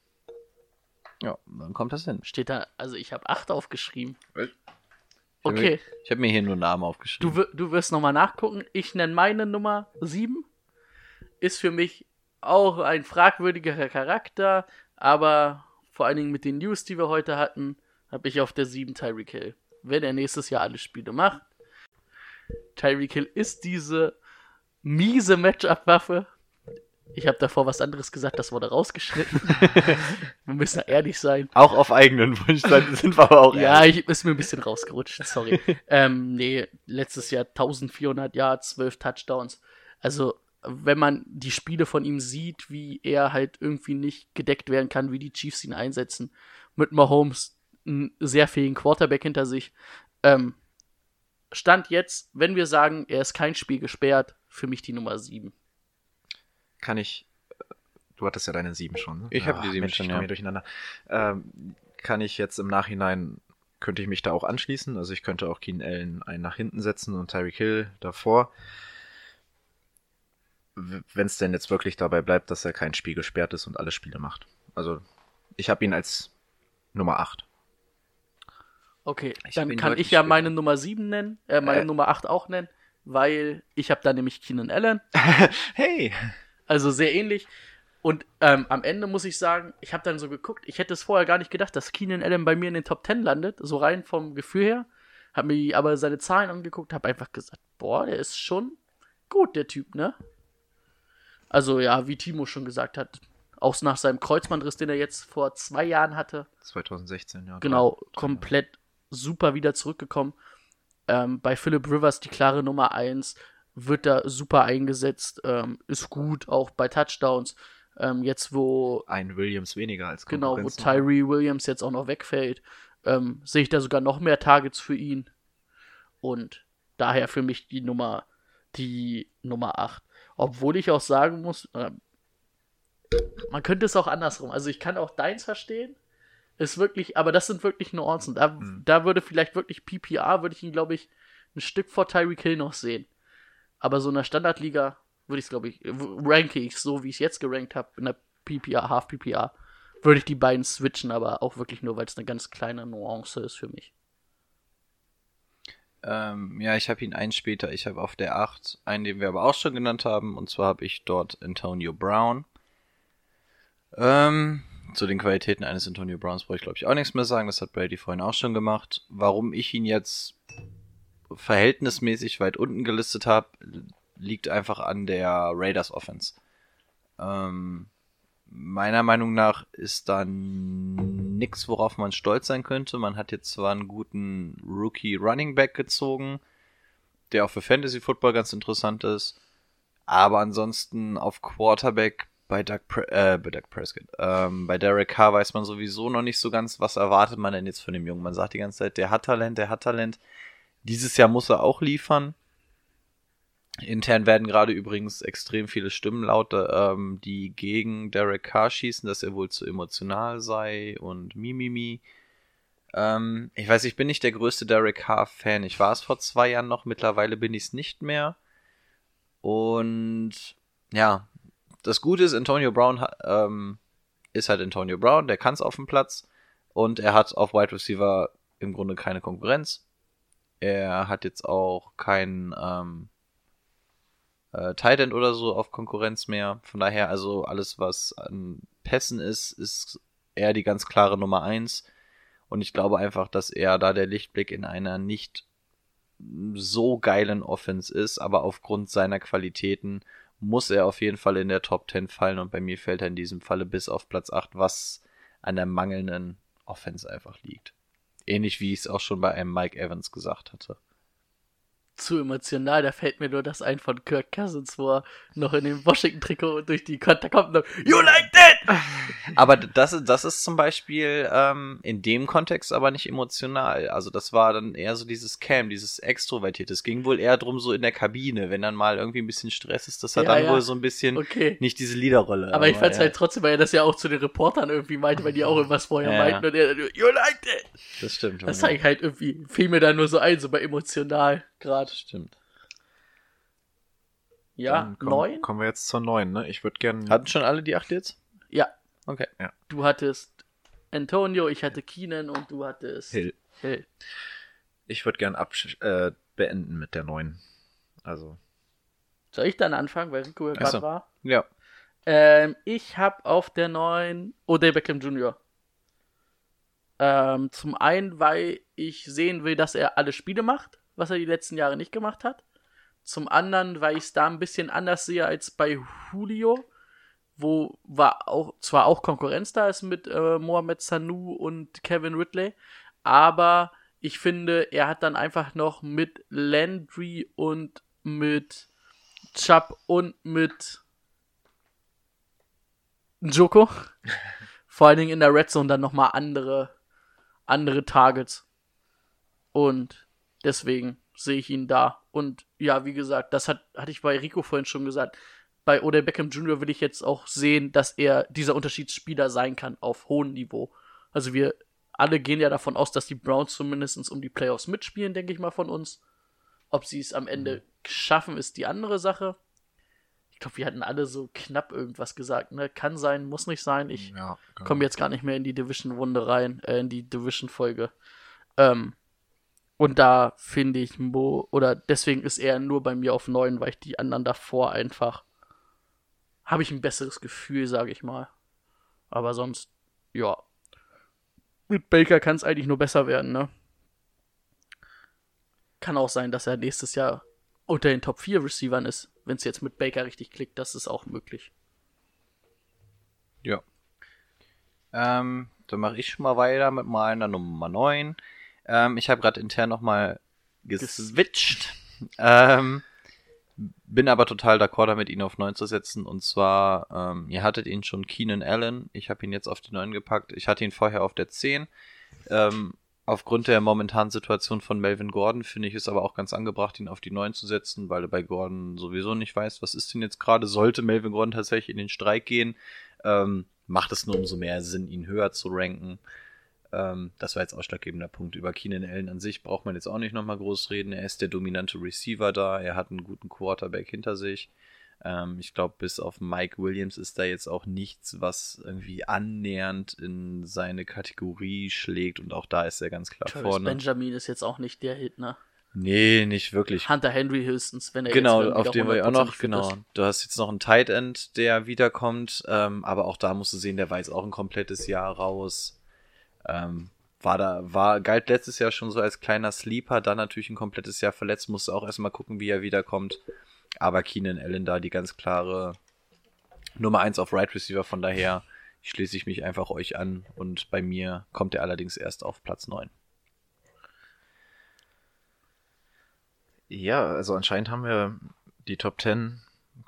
Ja, dann kommt das hin. Steht da, also ich habe acht aufgeschrieben. Was? Okay, Ich habe mir hier nur Namen aufgeschrieben. du, du wirst nochmal nachgucken. Ich nenne meine Nummer sieben. Ist für mich auch ein fragwürdiger Charakter, aber vor allen Dingen mit den News, die wir heute hatten, habe ich auf der sieben Tyreek Hill. Wenn er nächstes Jahr alle Spiele macht. Tyreek Hill ist diese miese Matchup-Waffe. Ich habe davor was anderes gesagt, das wurde rausgeschnitten. wir müssen ehrlich sein. auch auf eigenen Wunsch, sind wir aber auch Ja, ehrlich. ich ist mir ein bisschen rausgerutscht, sorry. ähm, nee, letztes Jahr 1400 Yards, 12 Touchdowns. Also, wenn man die Spiele von ihm sieht, wie er halt irgendwie nicht gedeckt werden kann, wie die Chiefs ihn einsetzen, mit Mahomes einen sehr fähigen Quarterback hinter sich. Ähm, Stand jetzt, wenn wir sagen, er ist kein Spiel gesperrt, für mich die Nummer 7. Kann ich. Du hattest ja deine sieben schon. Ne? Ich habe die Ach, sieben Mensch, schon, ich ja. komme hier durcheinander. Ähm, kann ich jetzt im Nachhinein, könnte ich mich da auch anschließen. Also ich könnte auch Keen Allen einen nach hinten setzen und Tyreek Hill davor. Wenn es denn jetzt wirklich dabei bleibt, dass er kein Spiel gesperrt ist und alle Spiele macht. Also ich habe ihn als Nummer 8. Okay, Ich dann kann ich ja meine Nummer 7 nennen, äh, meine Äh. Nummer 8 auch nennen, weil ich habe da nämlich Keenan Allen. Hey! Also sehr ähnlich. Und ähm, am Ende muss ich sagen, ich habe dann so geguckt, ich hätte es vorher gar nicht gedacht, dass Keenan Allen bei mir in den Top 10 landet, so rein vom Gefühl her. Hab mir aber seine Zahlen angeguckt, habe einfach gesagt, boah, der ist schon gut, der Typ, ne? Also ja, wie Timo schon gesagt hat, auch nach seinem Kreuzbandriss, den er jetzt vor zwei Jahren hatte, 2016, ja. genau, drei komplett super wieder zurückgekommen. Ähm, bei Philip Rivers die klare Nummer 1, wird da super eingesetzt, ähm, ist gut, auch bei Touchdowns. Ähm, jetzt, wo, Ein Williams weniger als genau, wo. Tyree Williams jetzt auch noch wegfällt, ähm, sehe ich da sogar noch mehr Targets für ihn. Und daher für mich die Nummer, die Nummer 8. Obwohl ich auch sagen muss, ähm, man könnte es auch andersrum. Also ich kann auch deins verstehen. Ist wirklich, aber das sind wirklich Nuancen. Da, Mhm. da würde vielleicht wirklich PPR, würde ich ihn, glaube ich, ein Stück vor Tyreek Hill noch sehen. Aber so in der Standardliga würde ich es, glaube ich, ranke ich so, wie ich es jetzt gerankt habe, in der PPR, Half PPR, würde ich die beiden switchen, aber auch wirklich nur, weil es eine ganz kleine Nuance ist für mich. Ähm, ja, ich habe ihn einen später. Ich habe auf der 8 einen, den wir aber auch schon genannt haben. Und zwar habe ich dort Antonio Brown. Ähm, zu den Qualitäten eines Antonio Browns brauche ich, glaube ich, auch nichts mehr sagen. Das hat Brady vorhin auch schon gemacht. Warum ich ihn jetzt verhältnismäßig weit unten gelistet habe, liegt einfach an der Raiders Offense. Ähm, meiner Meinung nach ist da nichts, worauf man stolz sein könnte. Man hat jetzt zwar einen guten Rookie Running Back gezogen, der auch für Fantasy Football ganz interessant ist, aber ansonsten auf Quarterback bei Doug, Pre äh, bei Doug Prescott, ähm, bei Derek Carr weiß man sowieso noch nicht so ganz, was erwartet man denn jetzt von dem Jungen. Man sagt die ganze Zeit, der hat Talent, der hat Talent. Dieses Jahr muss er auch liefern. Intern werden gerade übrigens extrem viele Stimmen laut, ähm, die gegen Derek Carr schießen, dass er wohl zu emotional sei und mimimi. Ähm, ich weiß, ich bin nicht der größte Derek Carr-Fan. Ich war es vor zwei Jahren noch, mittlerweile bin ich es nicht mehr. Und ja, das Gute ist, Antonio Brown ähm, ist halt Antonio Brown, der kann es auf dem Platz und er hat auf Wide Receiver im Grunde keine Konkurrenz. Er hat jetzt auch keinen ähm, äh, Titan oder so auf Konkurrenz mehr. Von daher, also alles, was an Pässen ist, ist er die ganz klare Nummer eins. Und ich glaube einfach, dass er da der Lichtblick in einer nicht so geilen Offense ist, aber aufgrund seiner Qualitäten muss er auf jeden Fall in der Top 10 fallen und bei mir fällt er in diesem Falle bis auf Platz 8, was an der mangelnden Offense einfach liegt. Ähnlich wie ich es auch schon bei einem Mike Evans gesagt hatte zu emotional. Da fällt mir nur das ein von Kirk Cousins, wo er noch in dem Washington-Trikot durch die Konter und You like! Aber das, das ist zum Beispiel ähm, in dem Kontext aber nicht emotional. Also das war dann eher so dieses Cam, dieses Extrovertierte. Es ging wohl eher drum so in der Kabine, wenn dann mal irgendwie ein bisschen Stress ist, dass er ja, dann ja. wohl so ein bisschen okay. nicht diese Liederrolle. Aber, aber ich fand's ja. halt trotzdem, weil er das ja auch zu den Reportern irgendwie meinte, weil die auch irgendwas vorher ja. meinten und er You like that! Das stimmt. Das zeigt halt irgendwie, fiel mir da nur so ein, so bei emotional gerade. Stimmt. Ja, komm, neun. Kommen wir jetzt zur neun, ne? Ich würde gerne. Hatten schon alle die acht jetzt? Ja. Okay. Ja. Du hattest Antonio, ich hatte Keenan und du hattest Hill. Hill. Ich würde gern äh, beenden mit der neun. Also. Soll ich dann anfangen, weil Rico ja gerade so. war? Ja. Ähm, ich habe auf der neun Odell Beckham Jr. Ähm, zum einen, weil ich sehen will, dass er alle Spiele macht was er die letzten Jahre nicht gemacht hat. Zum anderen, weil ich es da ein bisschen anders sehe als bei Julio, wo war auch zwar auch Konkurrenz da ist mit äh, Mohamed Sanu und Kevin Ridley, aber ich finde, er hat dann einfach noch mit Landry und mit Chubb und mit Joko vor allen Dingen in der Red Zone dann nochmal andere andere Targets und Deswegen sehe ich ihn da. Und ja, wie gesagt, das hat, hatte ich bei Rico vorhin schon gesagt. Bei Odell Beckham Jr. will ich jetzt auch sehen, dass er dieser Unterschiedsspieler sein kann auf hohem Niveau. Also wir alle gehen ja davon aus, dass die Browns zumindest um die Playoffs mitspielen, denke ich mal von uns. Ob sie es am Ende mhm. schaffen, ist die andere Sache. Ich glaube, wir hatten alle so knapp irgendwas gesagt. Ne? Kann sein, muss nicht sein. Ich ja, genau. komme jetzt gar nicht mehr in die Division-Runde rein, äh, in die Division-Folge. Ähm, und da finde ich Mo, oder deswegen ist er nur bei mir auf 9, weil ich die anderen davor einfach habe ich ein besseres Gefühl, sage ich mal. Aber sonst, ja. Mit Baker kann es eigentlich nur besser werden, ne? Kann auch sein, dass er nächstes Jahr unter den Top 4 Receivern ist. Wenn es jetzt mit Baker richtig klickt, das ist auch möglich. Ja. Ähm, dann mache ich schon mal weiter mit meiner Nummer 9. Ähm, ich habe gerade intern nochmal geswitcht. ähm, bin aber total d'accord damit, ihn auf 9 zu setzen. Und zwar, ähm, ihr hattet ihn schon Keenan Allen. Ich habe ihn jetzt auf die 9 gepackt. Ich hatte ihn vorher auf der 10. Ähm, aufgrund der momentanen Situation von Melvin Gordon finde ich es aber auch ganz angebracht, ihn auf die 9 zu setzen, weil er bei Gordon sowieso nicht weiß, was ist denn jetzt gerade. Sollte Melvin Gordon tatsächlich in den Streik gehen, ähm, macht es nur umso mehr Sinn, ihn höher zu ranken. Ähm, das war jetzt ausschlaggebender Punkt. Über Keenan Allen an sich braucht man jetzt auch nicht nochmal groß reden. Er ist der dominante Receiver da. Er hat einen guten Quarterback hinter sich. Ähm, ich glaube, bis auf Mike Williams ist da jetzt auch nichts, was irgendwie annähernd in seine Kategorie schlägt. Und auch da ist er ganz klar Travis vorne. Benjamin ist jetzt auch nicht der Hit, ne? Nee, nicht wirklich. Hunter Henry höchstens, wenn er Genau, jetzt auf den wir auch 100% noch, genau. ist. Du hast jetzt noch einen Tight End, der wiederkommt, ähm, aber auch da musst du sehen, der war jetzt auch ein komplettes Jahr raus. Ähm, war da, war, galt letztes Jahr schon so als kleiner Sleeper, dann natürlich ein komplettes Jahr verletzt, musste auch erstmal gucken, wie er wiederkommt. Aber Keenan Allen da die ganz klare Nummer eins auf Right Receiver, von daher schließe ich mich einfach euch an und bei mir kommt er allerdings erst auf Platz 9. Ja, also anscheinend haben wir die Top 10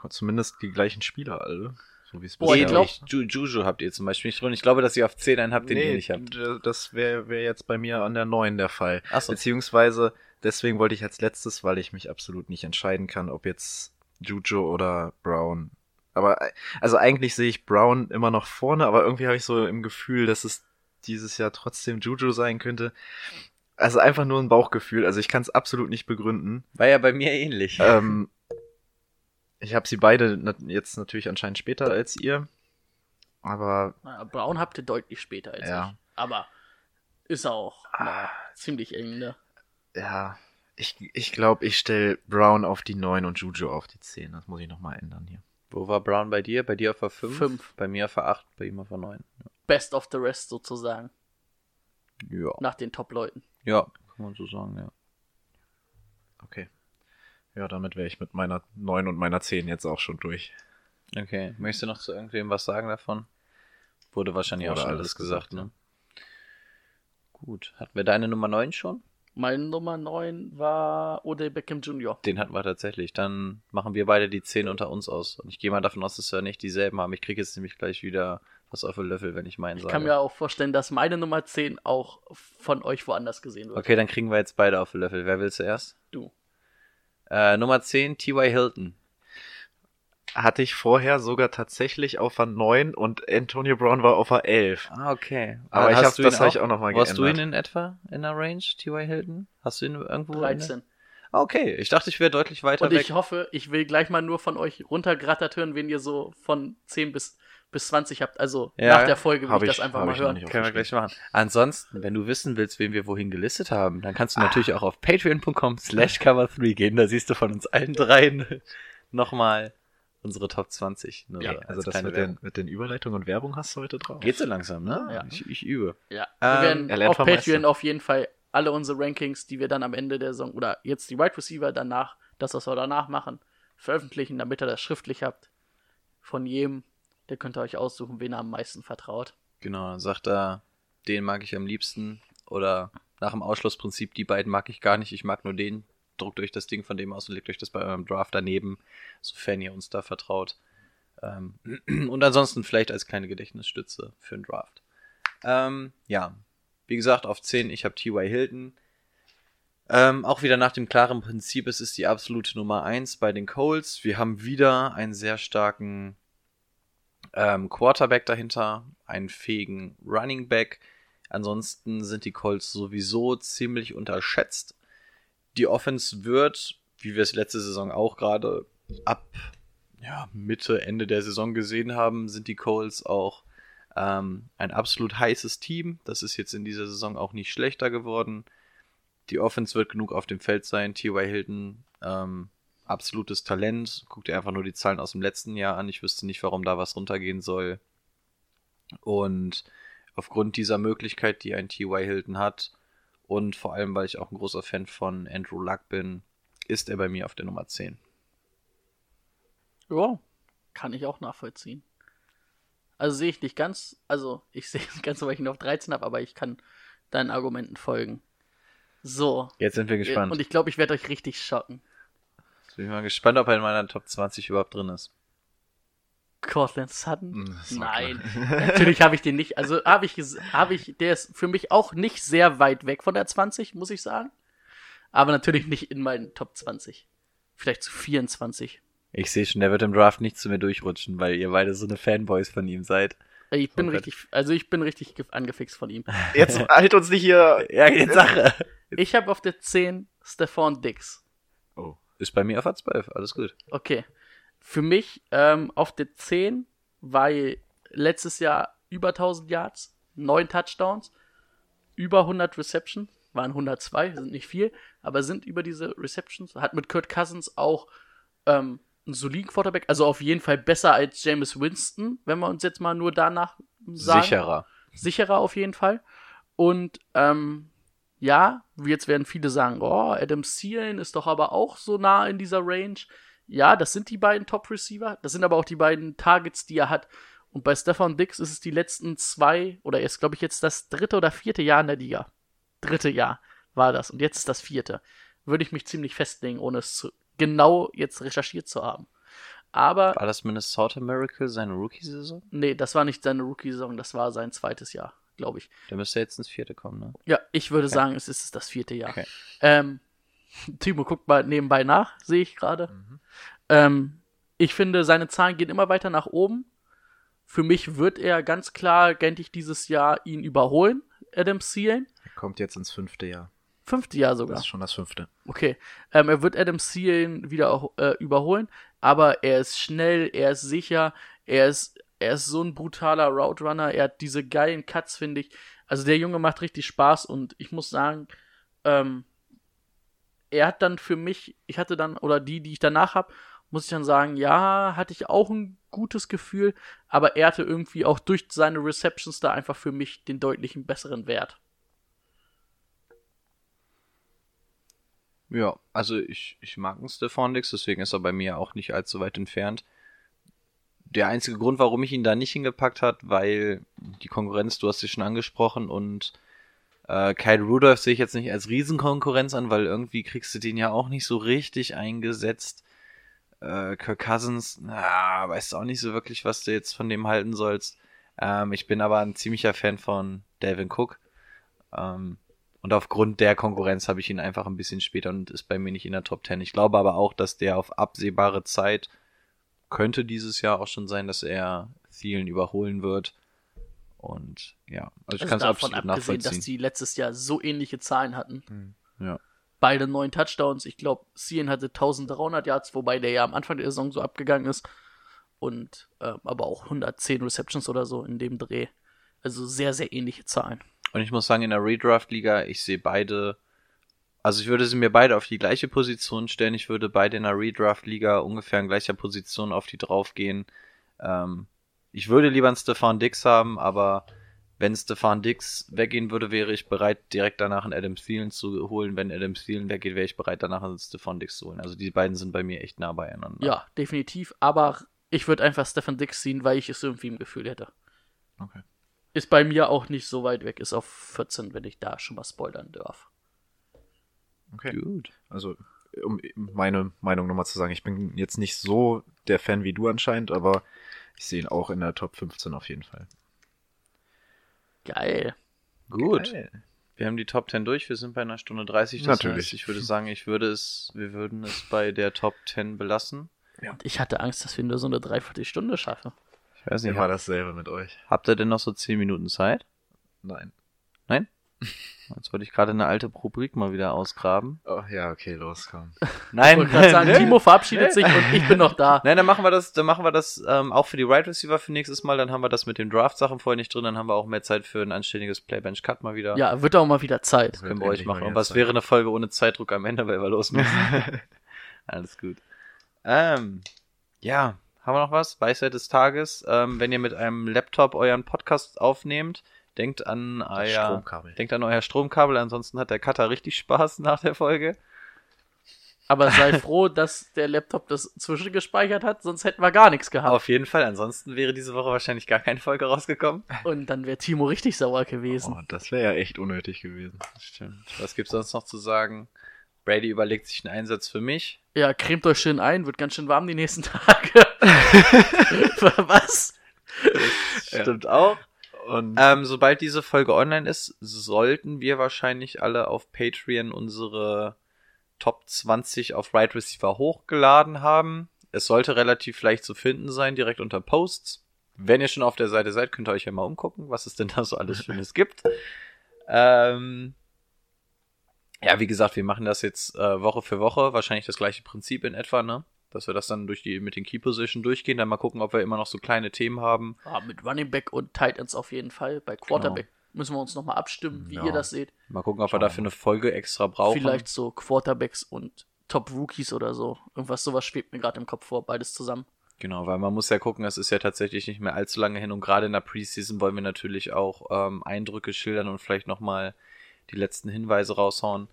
zumindest die gleichen Spieler alle. So wie es Boah, ihr glaubt- ist. Ju Juju habt ihr zum Beispiel nicht drin. Ich glaube, dass ihr auf 10 einen habt, den ihr Nee, nicht habt. das wäre wär jetzt bei mir an der 9 der Fall. Ach so. Beziehungsweise, deswegen wollte ich als letztes, weil ich mich absolut nicht entscheiden kann, ob jetzt Juju oder Brown. Aber, also eigentlich sehe ich Brown immer noch vorne, aber irgendwie habe ich so im Gefühl, dass es dieses Jahr trotzdem Juju sein könnte. Also einfach nur ein Bauchgefühl, also ich kann es absolut nicht begründen. War ja bei mir ähnlich. Ähm, ich habe sie beide jetzt natürlich anscheinend später als ihr. Aber Na, Brown habt ihr deutlich später als Ja. ich. Aber ist auch na, ziemlich eng, ne? ja, ich, ich glaube, ich stelle Brown auf die 9 und Juju auf die 10. Das muss ich nochmal ändern hier. Wo war Brown bei dir? Bei dir auf der 5? Fünf. Bei mir auf der 8, bei ihm auf der 9. Best of the rest sozusagen. Ja. Nach den Top-Leuten. Ja, kann man so sagen, ja. Okay. Ja, damit wäre ich mit meiner 9 und meiner 10 jetzt auch schon durch. Okay. Möchtest du noch zu irgendwem was sagen davon? Wurde wahrscheinlich Wurde auch schon alles gesagt, gesagt, ne? Gut. Hatten wir deine Nummer 9 schon? Meine Nummer 9 war Odell Beckham Jr. Den hatten wir tatsächlich. Dann machen wir beide die 10 unter uns aus. Und ich gehe mal davon aus, dass wir nicht dieselben haben. Ich kriege jetzt nämlich gleich wieder was auf den Löffel, wenn ich meinen Ich sage. kann mir auch vorstellen, dass meine Nummer 10 auch von euch woanders gesehen wird. okay, dann kriegen wir jetzt beide auf den Löffel. Wer will zuerst? Du. Äh, Nummer 10, T.Y. Hilton. Hatte ich vorher sogar tatsächlich auf der 9 und Antonio Brown war auf der 11. Ah, okay. Aber ich Hast hab- du das ihn hab ich auch noch mal Wo Hast du ihn geändert. in etwa in der Range, T.Y. Hilton? Hast du ihn irgendwo? in der- 13. Ah, Okay, ich dachte, ich wäre deutlich weiter Und weg. ich hoffe, ich will gleich mal nur von euch runtergerattert hören, wen ihr so von 10 bis, bis 20 habt. Also Ja, nach der Folge will ich das einfach mal hören. Können wir gleich machen. Ansonsten, wenn du wissen willst, wen wir wohin gelistet haben, dann kannst du natürlich auch auf patreon.com slash cover3 gehen. Da siehst du von uns allen dreien nochmal unsere Top 20. Nur Ja, so als also das mit den, mit den Überleitungen und Werbung hast du heute drauf. Geht so langsam, ne? Ja. Ich, ich übe. Ja, Ähm, wir werden er auf Patreon Meister. auf jeden Fall alle unsere Rankings, die wir dann am Ende der Saison oder jetzt die Wide Receiver danach, das, was wir danach machen, veröffentlichen, damit ihr das schriftlich habt. Von jedem, der könnt ihr euch aussuchen, wen er am meisten vertraut. Genau, dann sagt er, den mag ich am liebsten. Oder nach dem Ausschlussprinzip, die beiden mag ich gar nicht, ich mag nur den. Druckt euch das Ding von dem aus und legt euch das bei eurem Draft daneben, sofern ihr uns da vertraut. Ähm, und ansonsten vielleicht als kleine Gedächtnisstütze für den Draft. Ähm, ja, wie gesagt, auf 10, ich habe T.Y. Hilton. Ähm, auch wieder nach dem klaren Prinzip, es ist die absolute Nummer 1 bei den Colts. Wir haben wieder einen sehr starken ähm, Quarterback dahinter, einen fähigen Running Back. Ansonsten sind die Colts sowieso ziemlich unterschätzt. Die Offense wird, wie wir es letzte Saison auch gerade ab ja, Mitte, Ende der Saison gesehen haben, sind die Colts auch ähm, ein absolut heißes Team. Das ist jetzt in dieser Saison auch nicht schlechter geworden. Die Offense wird genug auf dem Feld sein. T.Y. Hilton, ähm, absolutes Talent. Guck dir einfach nur die Zahlen aus dem letzten Jahr an. Ich wüsste nicht, warum da was runtergehen soll. Und aufgrund dieser Möglichkeit, die ein T.Y. Hilton hat, und vor allem, weil ich auch ein großer Fan von Andrew Luck bin, ist er bei mir auf der Nummer 10. Ja, kann ich auch nachvollziehen. Also sehe ich nicht ganz, also ich sehe es ganz, weil ich ihn auf 13 habe, aber ich kann deinen Argumenten folgen. So. Jetzt sind wir gespannt. Und ich glaube, ich werde euch richtig schocken. Jetzt bin ich mal gespannt, ob er in meiner Top 20 überhaupt drin ist. Cortland Sutton? War Nein, natürlich habe ich den nicht. Also habe ich, habe ich, der ist für mich auch nicht sehr weit weg von der 20, muss ich sagen. Aber natürlich nicht in meinen Top 20. Vielleicht zu 24. Ich sehe schon, der wird im Draft nicht zu mir durchrutschen, weil ihr beide so eine Fanboys von ihm seid. Ich bin richtig, also ich bin richtig ge- angefixt von ihm. Jetzt halt uns nicht hier. Ja, jetzt Sache. Ich habe auf der 10 Stefan Dix. Ist bei mir auf der 12, alles gut. Okay. Für mich ähm, auf der 10, weil letztes Jahr über 1000 Yards, 9 Touchdowns, über 100 Receptions, waren 102, sind nicht viel, aber sind über diese Receptions, hat mit Kurt Cousins auch ähm, einen soliden Quarterback, also auf jeden Fall besser als Jameis Winston, wenn wir uns jetzt mal nur danach sagen. Sicherer. sicherer auf jeden Fall. Und ähm, ja, jetzt werden viele sagen, oh, Adam Thielen ist doch aber auch so nah in dieser Range. Ja, das sind die beiden Top-Receiver. Das sind aber auch die beiden Targets, die er hat. Und bei Stefan Dix ist es die letzten zwei, oder er ist, glaube ich, jetzt das dritte oder vierte Jahr in der Liga. Dritte Jahr war das. Und jetzt ist das vierte. Würde ich mich ziemlich festlegen, ohne es zu, genau jetzt recherchiert zu haben. Aber, War das Minnesota Miracle seine Rookie-Saison? nee, das war nicht seine Rookie-Saison, das war sein zweites Jahr, glaube ich. Der müsste jetzt ins vierte kommen, ne? Ja, ich würde sagen, es ist das vierte Jahr. Okay. Ähm, Timo guckt mal nebenbei nach, sehe ich gerade. Ähm, ich finde, seine Zahlen gehen immer weiter nach oben. Für mich wird er ganz klar, denke ich, dieses Jahr ihn überholen, Adam Thielen. Er kommt jetzt ins fünfte Jahr. Fünfte Jahr Das sogar. ist schon das fünfte. Okay. Ähm, er wird Adam Thielen wieder äh, überholen, aber er ist schnell, er ist sicher, er ist, er ist so ein brutaler Route er hat diese geilen Cuts, finde ich. Also der Junge macht richtig Spaß und ich muss sagen, ähm, er hat dann für mich, ich hatte dann, oder die, die ich danach habe, muss ich dann sagen, ja, hatte ich auch ein gutes Gefühl, aber er hatte irgendwie auch durch seine Receptions da einfach für mich den deutlichen besseren Wert. Ja, also ich, ich mag einen Stefan Dix, deswegen ist er bei mir auch nicht allzu weit entfernt. Der einzige Grund, warum ich ihn da nicht hingepackt hat, weil die Konkurrenz, du hast sie schon angesprochen und äh, Kyle Rudolph sehe ich jetzt nicht als Riesenkonkurrenz an, weil irgendwie kriegst du den ja auch nicht so richtig eingesetzt. Äh, Kirk Cousins, na, weißt du auch nicht so wirklich, was du jetzt von dem halten sollst. Ähm, ich bin aber ein ziemlicher Fan von Dalvin Cook. Ähm, und aufgrund der Konkurrenz habe ich ihn einfach ein bisschen später und ist bei mir nicht in der Top 10. Ich glaube aber auch, dass der auf absehbare Zeit könnte dieses Jahr auch schon sein, dass er Thielen überholen wird. Und ja, also ich Also kann es davon absolut abgesehen, dass nachvollziehen. die letztes Jahr so ähnliche Zahlen hatten. Ja. Beide neun Touchdowns. Ich glaube, Cien hatte 1300 Yards, wobei der ja am Anfang der Saison so abgegangen ist. Und äh, aber auch 110 Receptions oder so in dem Dreh. Also sehr, sehr ähnliche Zahlen. Und ich muss sagen, in der Redraft-Liga, ich sehe beide, also ich würde sie mir beide auf die gleiche Position stellen. Ich würde beide in der Redraft-Liga ungefähr in gleicher Position auf die draufgehen. Ähm, ich würde lieber einen Stefan Dix haben, aber wenn Stefan Dix weggehen würde, wäre ich bereit, direkt danach einen Adam Thielen zu holen. Wenn Adam Thielen weggeht, wäre ich bereit, danach einen Stefan Dix zu holen. Also die beiden sind bei mir echt nah beieinander. Ja, definitiv. Aber ich würde einfach Stefan Dix ziehen, weil ich es irgendwie im Gefühl hätte. Okay. Ist bei mir auch nicht so weit weg, ist auf 14, wenn ich da schon mal spoilern darf. Okay. Gut. Also, um meine Meinung nochmal zu sagen, ich bin jetzt nicht so der Fan wie du anscheinend, aber ich sehe ihn auch in der Top 15 auf jeden Fall. Geil. Gut. Geil. Wir haben die Top 10 durch, wir sind bei einer Stunde 30. Das Natürlich. Heißt, ich würde sagen, ich würde es, wir würden es bei der Top 10 belassen. Und ich hatte Angst, dass wir nur so eine Dreiviertelstunde schaffen. Ich weiß nicht, Immer dasselbe mit euch. habt ihr denn noch so 10 Minuten Zeit? Nein. Nein? Jetzt wollte ich gerade eine alte Rubrik mal wieder ausgraben. Oh, ja, okay, los, komm. Nein, Ich wollte gerade sagen. Timo verabschiedet sich und ich bin noch da. Nein, dann machen wir das, dann machen wir das ähm, auch für die Right Receiver für nächstes Mal. Dann haben wir das mit den Draft-Sachen vorher nicht drin. Dann haben wir auch mehr Zeit für ein anständiges Playbench-Cut mal wieder. Ja, wird auch mal wieder Zeit. können wir euch machen. Und was wäre eine Folge ohne Zeitdruck am Ende, weil wir los müssen? Alles gut. Ähm, ja, haben wir noch was? Weisheit des Tages. Ähm, wenn ihr mit einem Laptop euren Podcast aufnehmt, denkt an euer Stromkabel. Denkt an euer Stromkabel, ansonsten hat der Cutter richtig Spaß nach der Folge. Aber sei froh, dass der Laptop das zwischengespeichert hat, sonst hätten wir gar nichts gehabt. Auf jeden Fall, ansonsten wäre diese Woche wahrscheinlich gar keine Folge rausgekommen. Und dann wäre Timo richtig sauer gewesen. Oh, das wäre ja echt unnötig gewesen. Stimmt. Was gibt's sonst noch zu sagen? Brady überlegt sich einen Einsatz für mich. Ja, cremt euch schön ein, wird ganz schön warm die nächsten Tage. Was? Stimmt auch. Ähm, sobald diese Folge online ist, sollten wir wahrscheinlich alle auf Patreon unsere Top 20 auf Right Receiver hochgeladen haben. Es sollte relativ leicht zu finden sein, direkt unter Posts. wenn ihr schon auf der Seite seid, könnt ihr euch ja mal umgucken, was es denn da so alles Schönes gibt. Ähm, ja, wie gesagt, wir machen das jetzt äh, Woche für Woche, wahrscheinlich das gleiche Prinzip in etwa, ne? Dass wir das dann durch die mit den Key Position durchgehen, dann mal gucken, ob wir immer noch so kleine Themen haben. Ja, mit Running Back und Tight Ends auf jeden Fall. Bei Quarterback müssen wir uns nochmal abstimmen, wie Ja. ihr das seht. Mal gucken, ob wir dafür eine Folge extra brauchen. Vielleicht so Quarterbacks und Top Rookies oder so. Irgendwas sowas schwebt mir gerade im Kopf vor, beides zusammen. Genau, weil man muss ja gucken, es ist ja tatsächlich nicht mehr allzu lange hin und gerade in der Preseason wollen wir natürlich auch ähm, Eindrücke schildern und vielleicht nochmal die letzten Hinweise raushauen.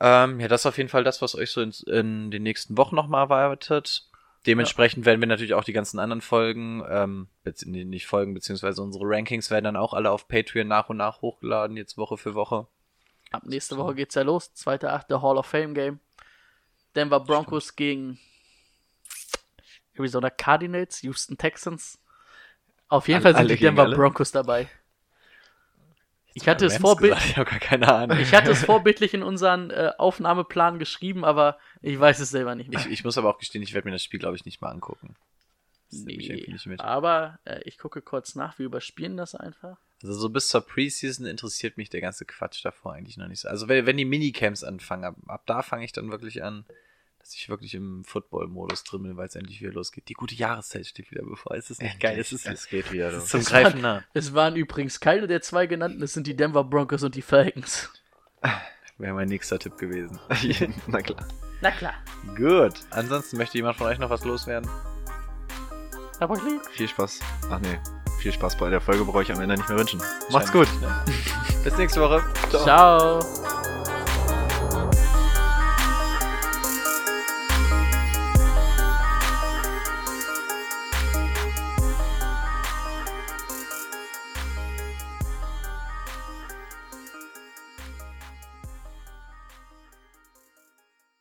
Ähm, ja, das ist auf jeden Fall das, was euch so in, in den nächsten Wochen nochmal erwartet. Dementsprechend werden wir natürlich auch die ganzen anderen Folgen, ähm, nicht Folgen, beziehungsweise unsere Rankings werden dann auch alle auf Patreon nach und nach hochgeladen, jetzt Woche für Woche. Ab nächste Woche geht's ja los. Zweite, achte Hall of Fame Game. Denver Broncos gegen Arizona Cardinals, Houston Texans. Auf jeden Alle- Fall sind die Denver alle? Broncos dabei. Ich hatte, es Rams vorbild gesagt, Ich ich hatte es vorbildlich in unseren äh, Aufnahmeplan geschrieben, aber ich weiß es selber nicht mehr. Ich, ich muss aber auch gestehen, ich werde mir das Spiel, glaube ich, nicht mal angucken. Das nicht mit. aber äh, ich gucke kurz nach, wir überspielen das einfach. Also so bis zur Preseason interessiert mich der ganze Quatsch davor eigentlich noch nicht so. Also wenn, wenn die Minicamps anfangen, ab, ab da fange ich dann wirklich an, dass ich wirklich im Football-Modus drin bin, weil es endlich wieder losgeht. Die gute Jahreszeit steht wieder bevor. Es ist nicht geil. Es ist, es geht wieder. ist zum Es Greifen waren- nah. Es waren übrigens keine der zwei genannten, es sind die Denver Broncos und die Falcons. Wäre mein nächster Tipp gewesen. Na klar. Na klar. Gut. Ansonsten möchte jemand von euch noch was loswerden? Aber lieb. Viel Spaß. Ach nee. Viel Spaß bei der Folge brauche ich am Ende nicht mehr wünschen. Macht's gut. Bis nächste Woche. Ciao.